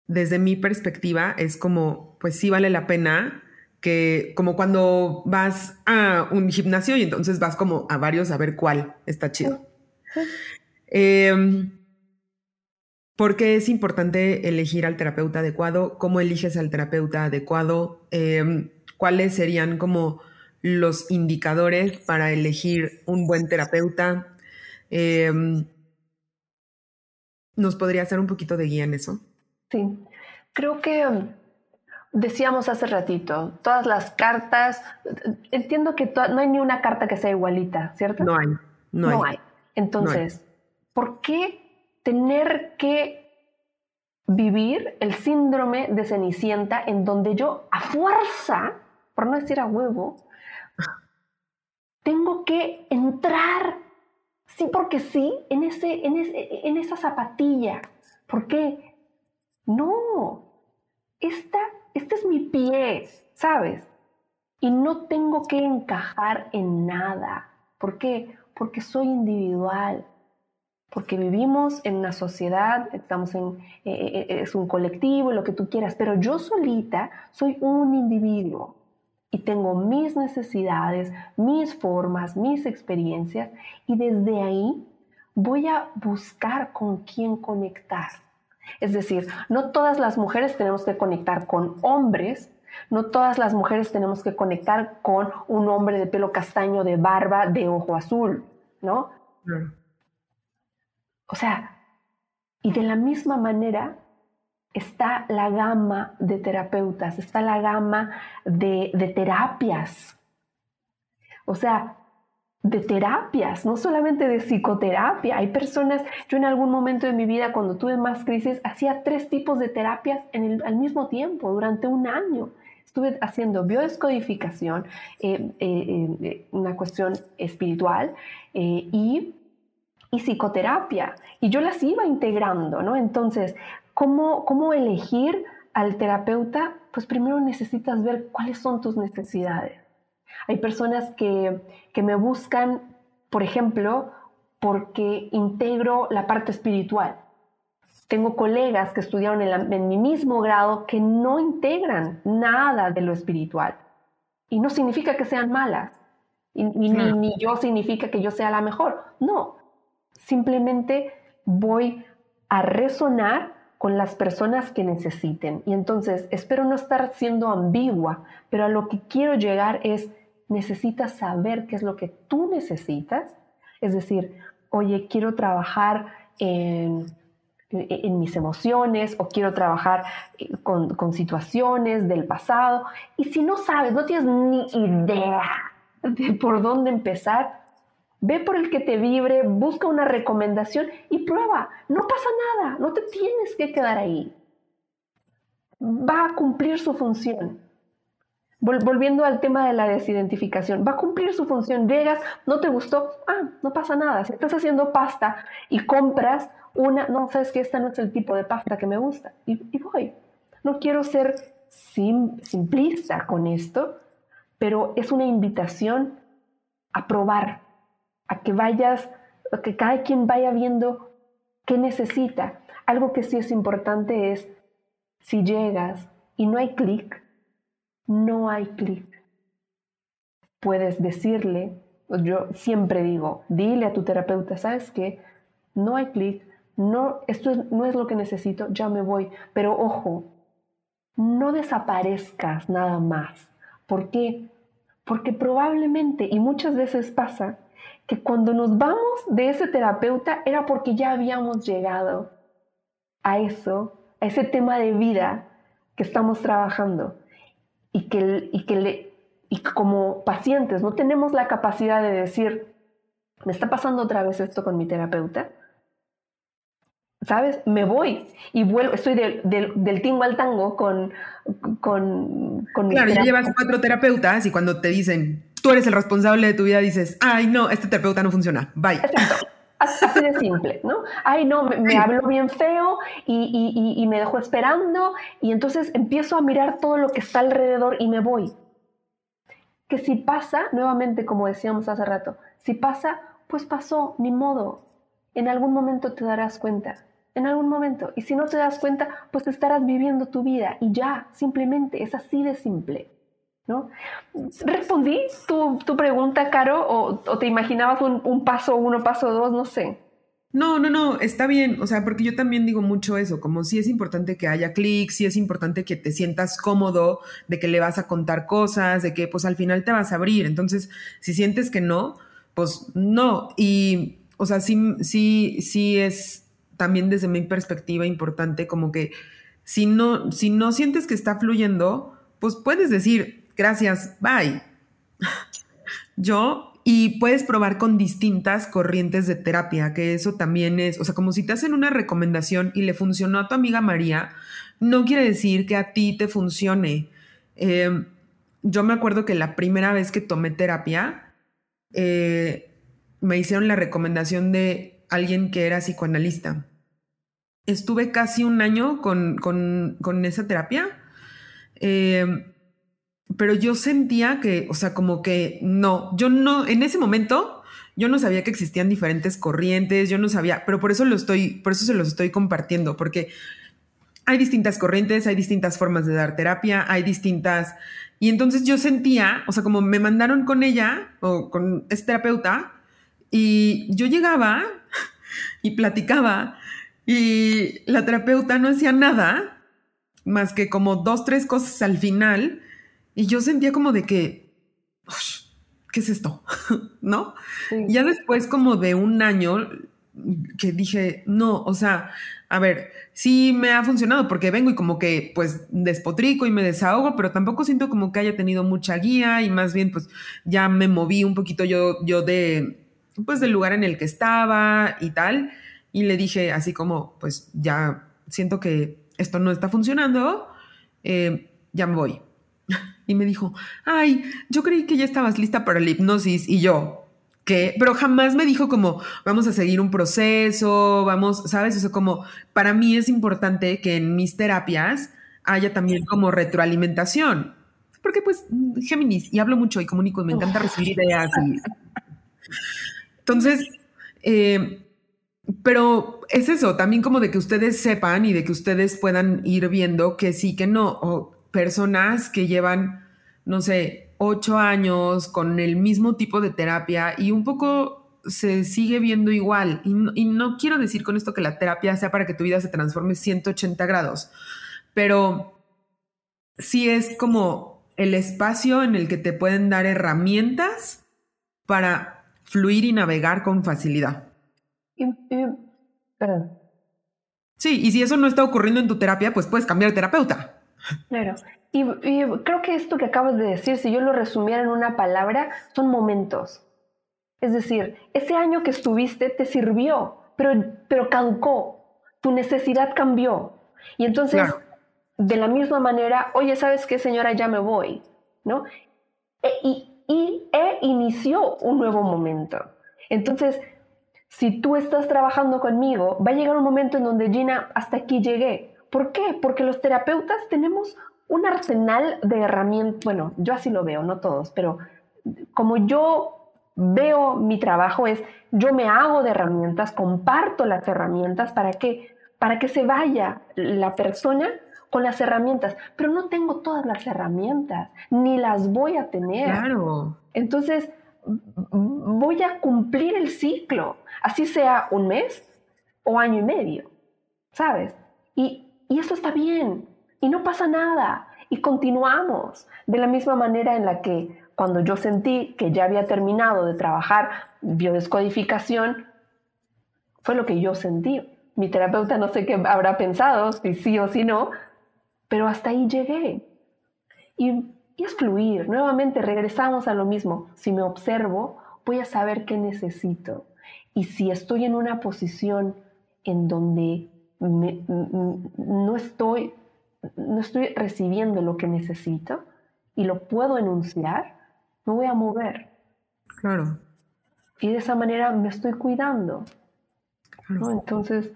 desde mi perspectiva es como, pues sí vale la pena que como cuando vas a un gimnasio y entonces vas como a varios a ver cuál está chido. Em, ¿Por qué es importante elegir al terapeuta adecuado? ¿Cómo eliges al terapeuta adecuado? Em, ¿Cuáles serían como los indicadores para elegir un buen terapeuta? Em, ¿Nos podría hacer un poquito de guía en eso? Sí, creo que Decíamos hace ratito, todas las cartas, entiendo que no hay ni una carta que sea igualita, ¿cierto? No hay, no, hay. Entonces, ¿por qué tener que vivir el síndrome de Cenicienta en donde yo a fuerza, por no decir a huevo, tengo que entrar, sí porque sí, en, ese, en, ese, en esa zapatilla? ¿Por qué? No, esta este es mi pie, ¿sabes? Y no tengo que encajar en nada. ¿Por qué? Porque soy individual, porque vivimos en una sociedad, estamos en, eh, eh, eh, es un colectivo, lo que tú quieras, pero yo solita soy un individuo y tengo mis necesidades, mis formas, mis experiencias y desde ahí voy a buscar con quién conectar. Es decir, no todas las mujeres tenemos que conectar con hombres, no todas las mujeres tenemos que conectar con un hombre de pelo castaño, de barba, de ojo azul, ¿no? O sea, y de la misma manera está la gama de terapeutas, está la gama de, de terapias. O sea, de terapias, no solamente de psicoterapia. Hay personas, yo en algún momento de mi vida, cuando tuve más crisis, hacía tres tipos de terapias en al mismo tiempo, durante un año. Estuve haciendo biodescodificación, eh, eh, eh, una cuestión espiritual, y, y, psicoterapia. Y yo las iba integrando, ¿no? Entonces, ¿cómo, ¿cómo elegir al terapeuta? Pues primero necesitas ver cuáles son tus necesidades hay personas que, me buscan, por ejemplo, porque integro la parte espiritual. Tengo colegas que estudiaron en, mi mismo grado que no integran nada de lo espiritual. Y no significa que sean malas. Y, ni, ni, yo significa que yo sea la mejor. No. Simplemente voy a resonar con las personas que necesiten. Y entonces espero no estar siendo ambigua, pero a lo que quiero llegar es necesitas saber qué es lo que tú necesitas. Es decir, oye, quiero trabajar en, mis emociones o quiero trabajar con, con, situaciones del pasado. Y si no sabes, no tienes ni idea de por dónde empezar, ve por el que te vibre, busca una recomendación y prueba. No pasa nada, no te tienes que quedar ahí. Va a cumplir su función volviendo al tema de la desidentificación, va a cumplir su función. Llegas, no te gustó, ah, no pasa nada. Si estás haciendo pasta y compras una, no, sabes que esta no es el tipo de pasta que me gusta, y, voy. No quiero ser simplista con esto, pero es una invitación a probar, a que vayas, a que cada quien vaya viendo qué necesita. Algo que sí es importante es, si llegas y no hay clic, no hay clic. Puedes decirle, yo siempre digo, dile a tu terapeuta, ¿sabes qué? No hay clic, no, esto no es lo que necesito, ya me voy. Pero ojo, no desaparezcas nada más. ¿Por qué? Porque probablemente, y muchas veces pasa, que cuando nos vamos de ese terapeuta era porque ya habíamos llegado a eso, a ese tema de vida que estamos trabajando y que, y que le, y como pacientes no tenemos la capacidad de decir, me está pasando otra vez esto con mi terapeuta, ¿sabes? Me voy y vuelvo, estoy del tingo al tango con, con, con Claro, ya llevas cuatro terapeutas y cuando te dicen, tú eres el responsable de tu vida, dices, ay, no, este terapeuta no funciona, bye. Así de simple, ¿no? Ay, no, me, habló bien feo y, me dejó esperando y entonces empiezo a mirar todo lo que está alrededor y me voy. Que si pasa, nuevamente como decíamos hace rato, si pasa, pues pasó, ni modo. En algún momento te darás cuenta, en algún momento. Y si no te das cuenta, pues estarás viviendo tu vida y ya, simplemente, es así de simple. ¿No? ¿Respondí tu, pregunta, Caro? O, te imaginabas un, paso uno, paso dos? No sé. No, no, no, está bien, o sea, porque yo también digo mucho eso, como si es importante que haya clics, si es importante que te sientas cómodo, de que le vas a contar cosas, de que pues al final te vas a abrir, entonces si sientes que no, pues no, y o sea, sí, sí, sí es también desde mi perspectiva importante como que si no, si no sientes que está fluyendo, pues puedes decir, gracias, bye. Yo, y puedes probar con distintas corrientes de terapia, que eso también es, o sea, como si te hacen una recomendación y le funcionó a tu amiga María, no quiere decir que a ti te funcione. Em, yo me acuerdo que la primera vez que tomé terapia, eh, me hicieron la recomendación de alguien que era psicoanalista. Estuve casi un año con, con esa terapia. Eh, pero yo sentía que, o sea, como que no, yo no, en ese momento yo no sabía que existían diferentes corrientes, yo no sabía, pero por eso lo estoy, por eso se los estoy compartiendo, porque hay distintas corrientes, hay distintas formas de dar terapia, hay distintas, y entonces yo sentía, o sea, como me mandaron con ella o con este terapeuta, y yo llegaba y platicaba y la terapeuta no hacía nada más que como dos, tres cosas al final y yo sentía como de que, ¿qué es esto? ¿No? Ya después como de un año que dije, no, o sea, a ver, sí me ha funcionado porque vengo y como que pues despotrico y me desahogo, pero tampoco siento como que haya tenido mucha guía y más bien pues ya me moví un poquito yo, yo de, pues del lugar en el que estaba y tal. Y le dije así como, pues ya siento que esto no está funcionando, eh, ya me voy. Y me dijo, ay, yo creí que ya estabas lista para la hipnosis y yo, pero jamás me dijo como, vamos a seguir un proceso, vamos, ¿sabes? Eso como, para mí es importante que en mis terapias haya también como retroalimentación. Porque pues, Géminis, y hablo mucho y comunico y me encanta recibir ideas. Entonces, eh, pero es eso, también como de que ustedes sepan y de que ustedes puedan ir viendo que sí, que no, o personas que llevan, no sé, ocho años con el mismo tipo de terapia y un poco se sigue viendo igual. Y no, quiero decir con esto que la terapia sea para que tu vida se transforme 180 grados, pero sí es como el espacio en el que te pueden dar herramientas para fluir y navegar con facilidad. Sí, y si eso no está ocurriendo en tu terapia, pues puedes cambiar de terapeuta. Claro. Y, creo que esto que acabas de decir, si yo lo resumiera en una palabra, son momentos. Es decir, ese año que estuviste te sirvió, pero, pero caducó, tu necesidad cambió. Y entonces, de la misma manera, oye, ¿sabes qué, señora? Ya me voy, ¿no? E, y, y e inició un nuevo momento. Entonces, si tú estás trabajando conmigo, va a llegar un momento en donde, Gina, hasta aquí llegué. ¿Por qué? Porque los terapeutas tenemos un arsenal de herramientas, bueno, yo así lo veo, no todos, pero como yo veo mi trabajo es, yo me hago de herramientas, comparto las herramientas para que, para que se vaya la persona con las herramientas, pero no tengo todas las herramientas, ni las voy a tener. Claro. Entonces, voy a cumplir el ciclo, así sea un mes o año y medio, ¿sabes? Y, y eso está bien, y no pasa nada. Y continuamos de la misma manera en la que cuando yo sentí que ya había terminado de trabajar biodescodificación, fue lo que yo sentí. Mi terapeuta no sé qué habrá pensado, si sí o si no, pero hasta ahí llegué. Y, y es fluir. Nuevamente regresamos a lo mismo. Si me observo, voy a saber qué necesito. Y si estoy en una posición en donde no estoy no estoy recibiendo lo que necesito y lo puedo enunciar, me voy a mover. Claro. Y de esa manera me estoy cuidando. Entonces,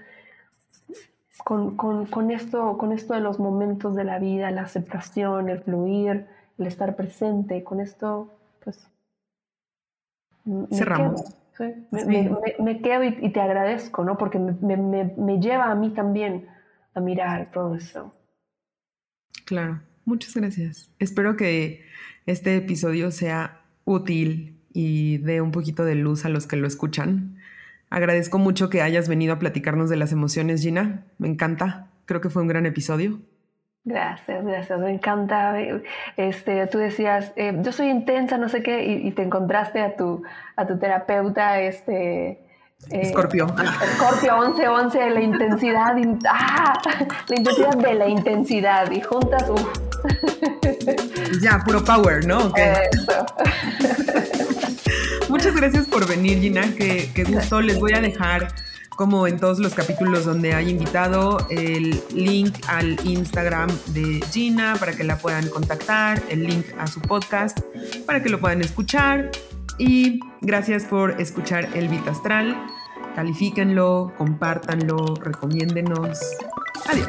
con, esto, con esto de los momentos de la vida, la aceptación, el fluir, el estar presente, con esto, pues... Cerramos. Me, quedo y, te agradezco, ¿no? Porque me lleva a mí también a mirar todo eso. Claro, muchas gracias. Espero que este episodio sea útil y dé un poquito de luz a los que lo escuchan. Agradezco mucho que hayas venido a platicarnos de las emociones, Gina. Me encanta. Creo que fue un gran episodio. Gracias, gracias. Me encanta. Este, tú decías, eh, yo soy intensa, no sé qué, y, te encontraste a tu, a tu terapeuta, este, Escorpio. Escorpio 11, 11, la intensidad, ¡ah! la intensidad de la intensidad y juntas, uff. Ya, puro power, ¿no? Eso. Muchas gracias por venir, Gina, que, que gusto. Les voy a dejar, como en todos los capítulos donde hay invitado, el link al Instagram de Gina para que la puedan contactar, el link a su podcast para que lo puedan escuchar y gracias por escuchar El Vita Astral. Califíquenlo, compártanlo, recomiéndenos. Adiós.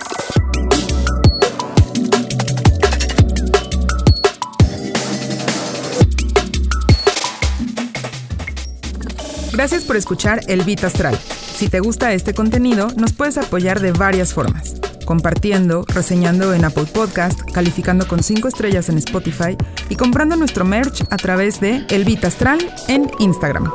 Gracias por escuchar El Vita Astral. Si te gusta este contenido, nos puedes apoyar de varias formas. Compartiendo, reseñando en Apple Podcast, calificando con 5 estrellas en Spotify y comprando nuestro merch a través de El Beat Astral en Instagram.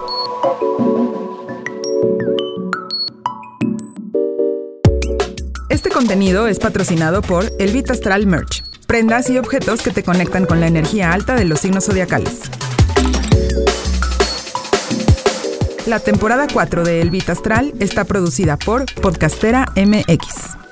Este contenido es patrocinado por El Beat Astral Merch, prendas y objetos que te conectan con la energía alta de los signos zodiacales. La temporada 4 de El Astral está producida por Podcastera MX.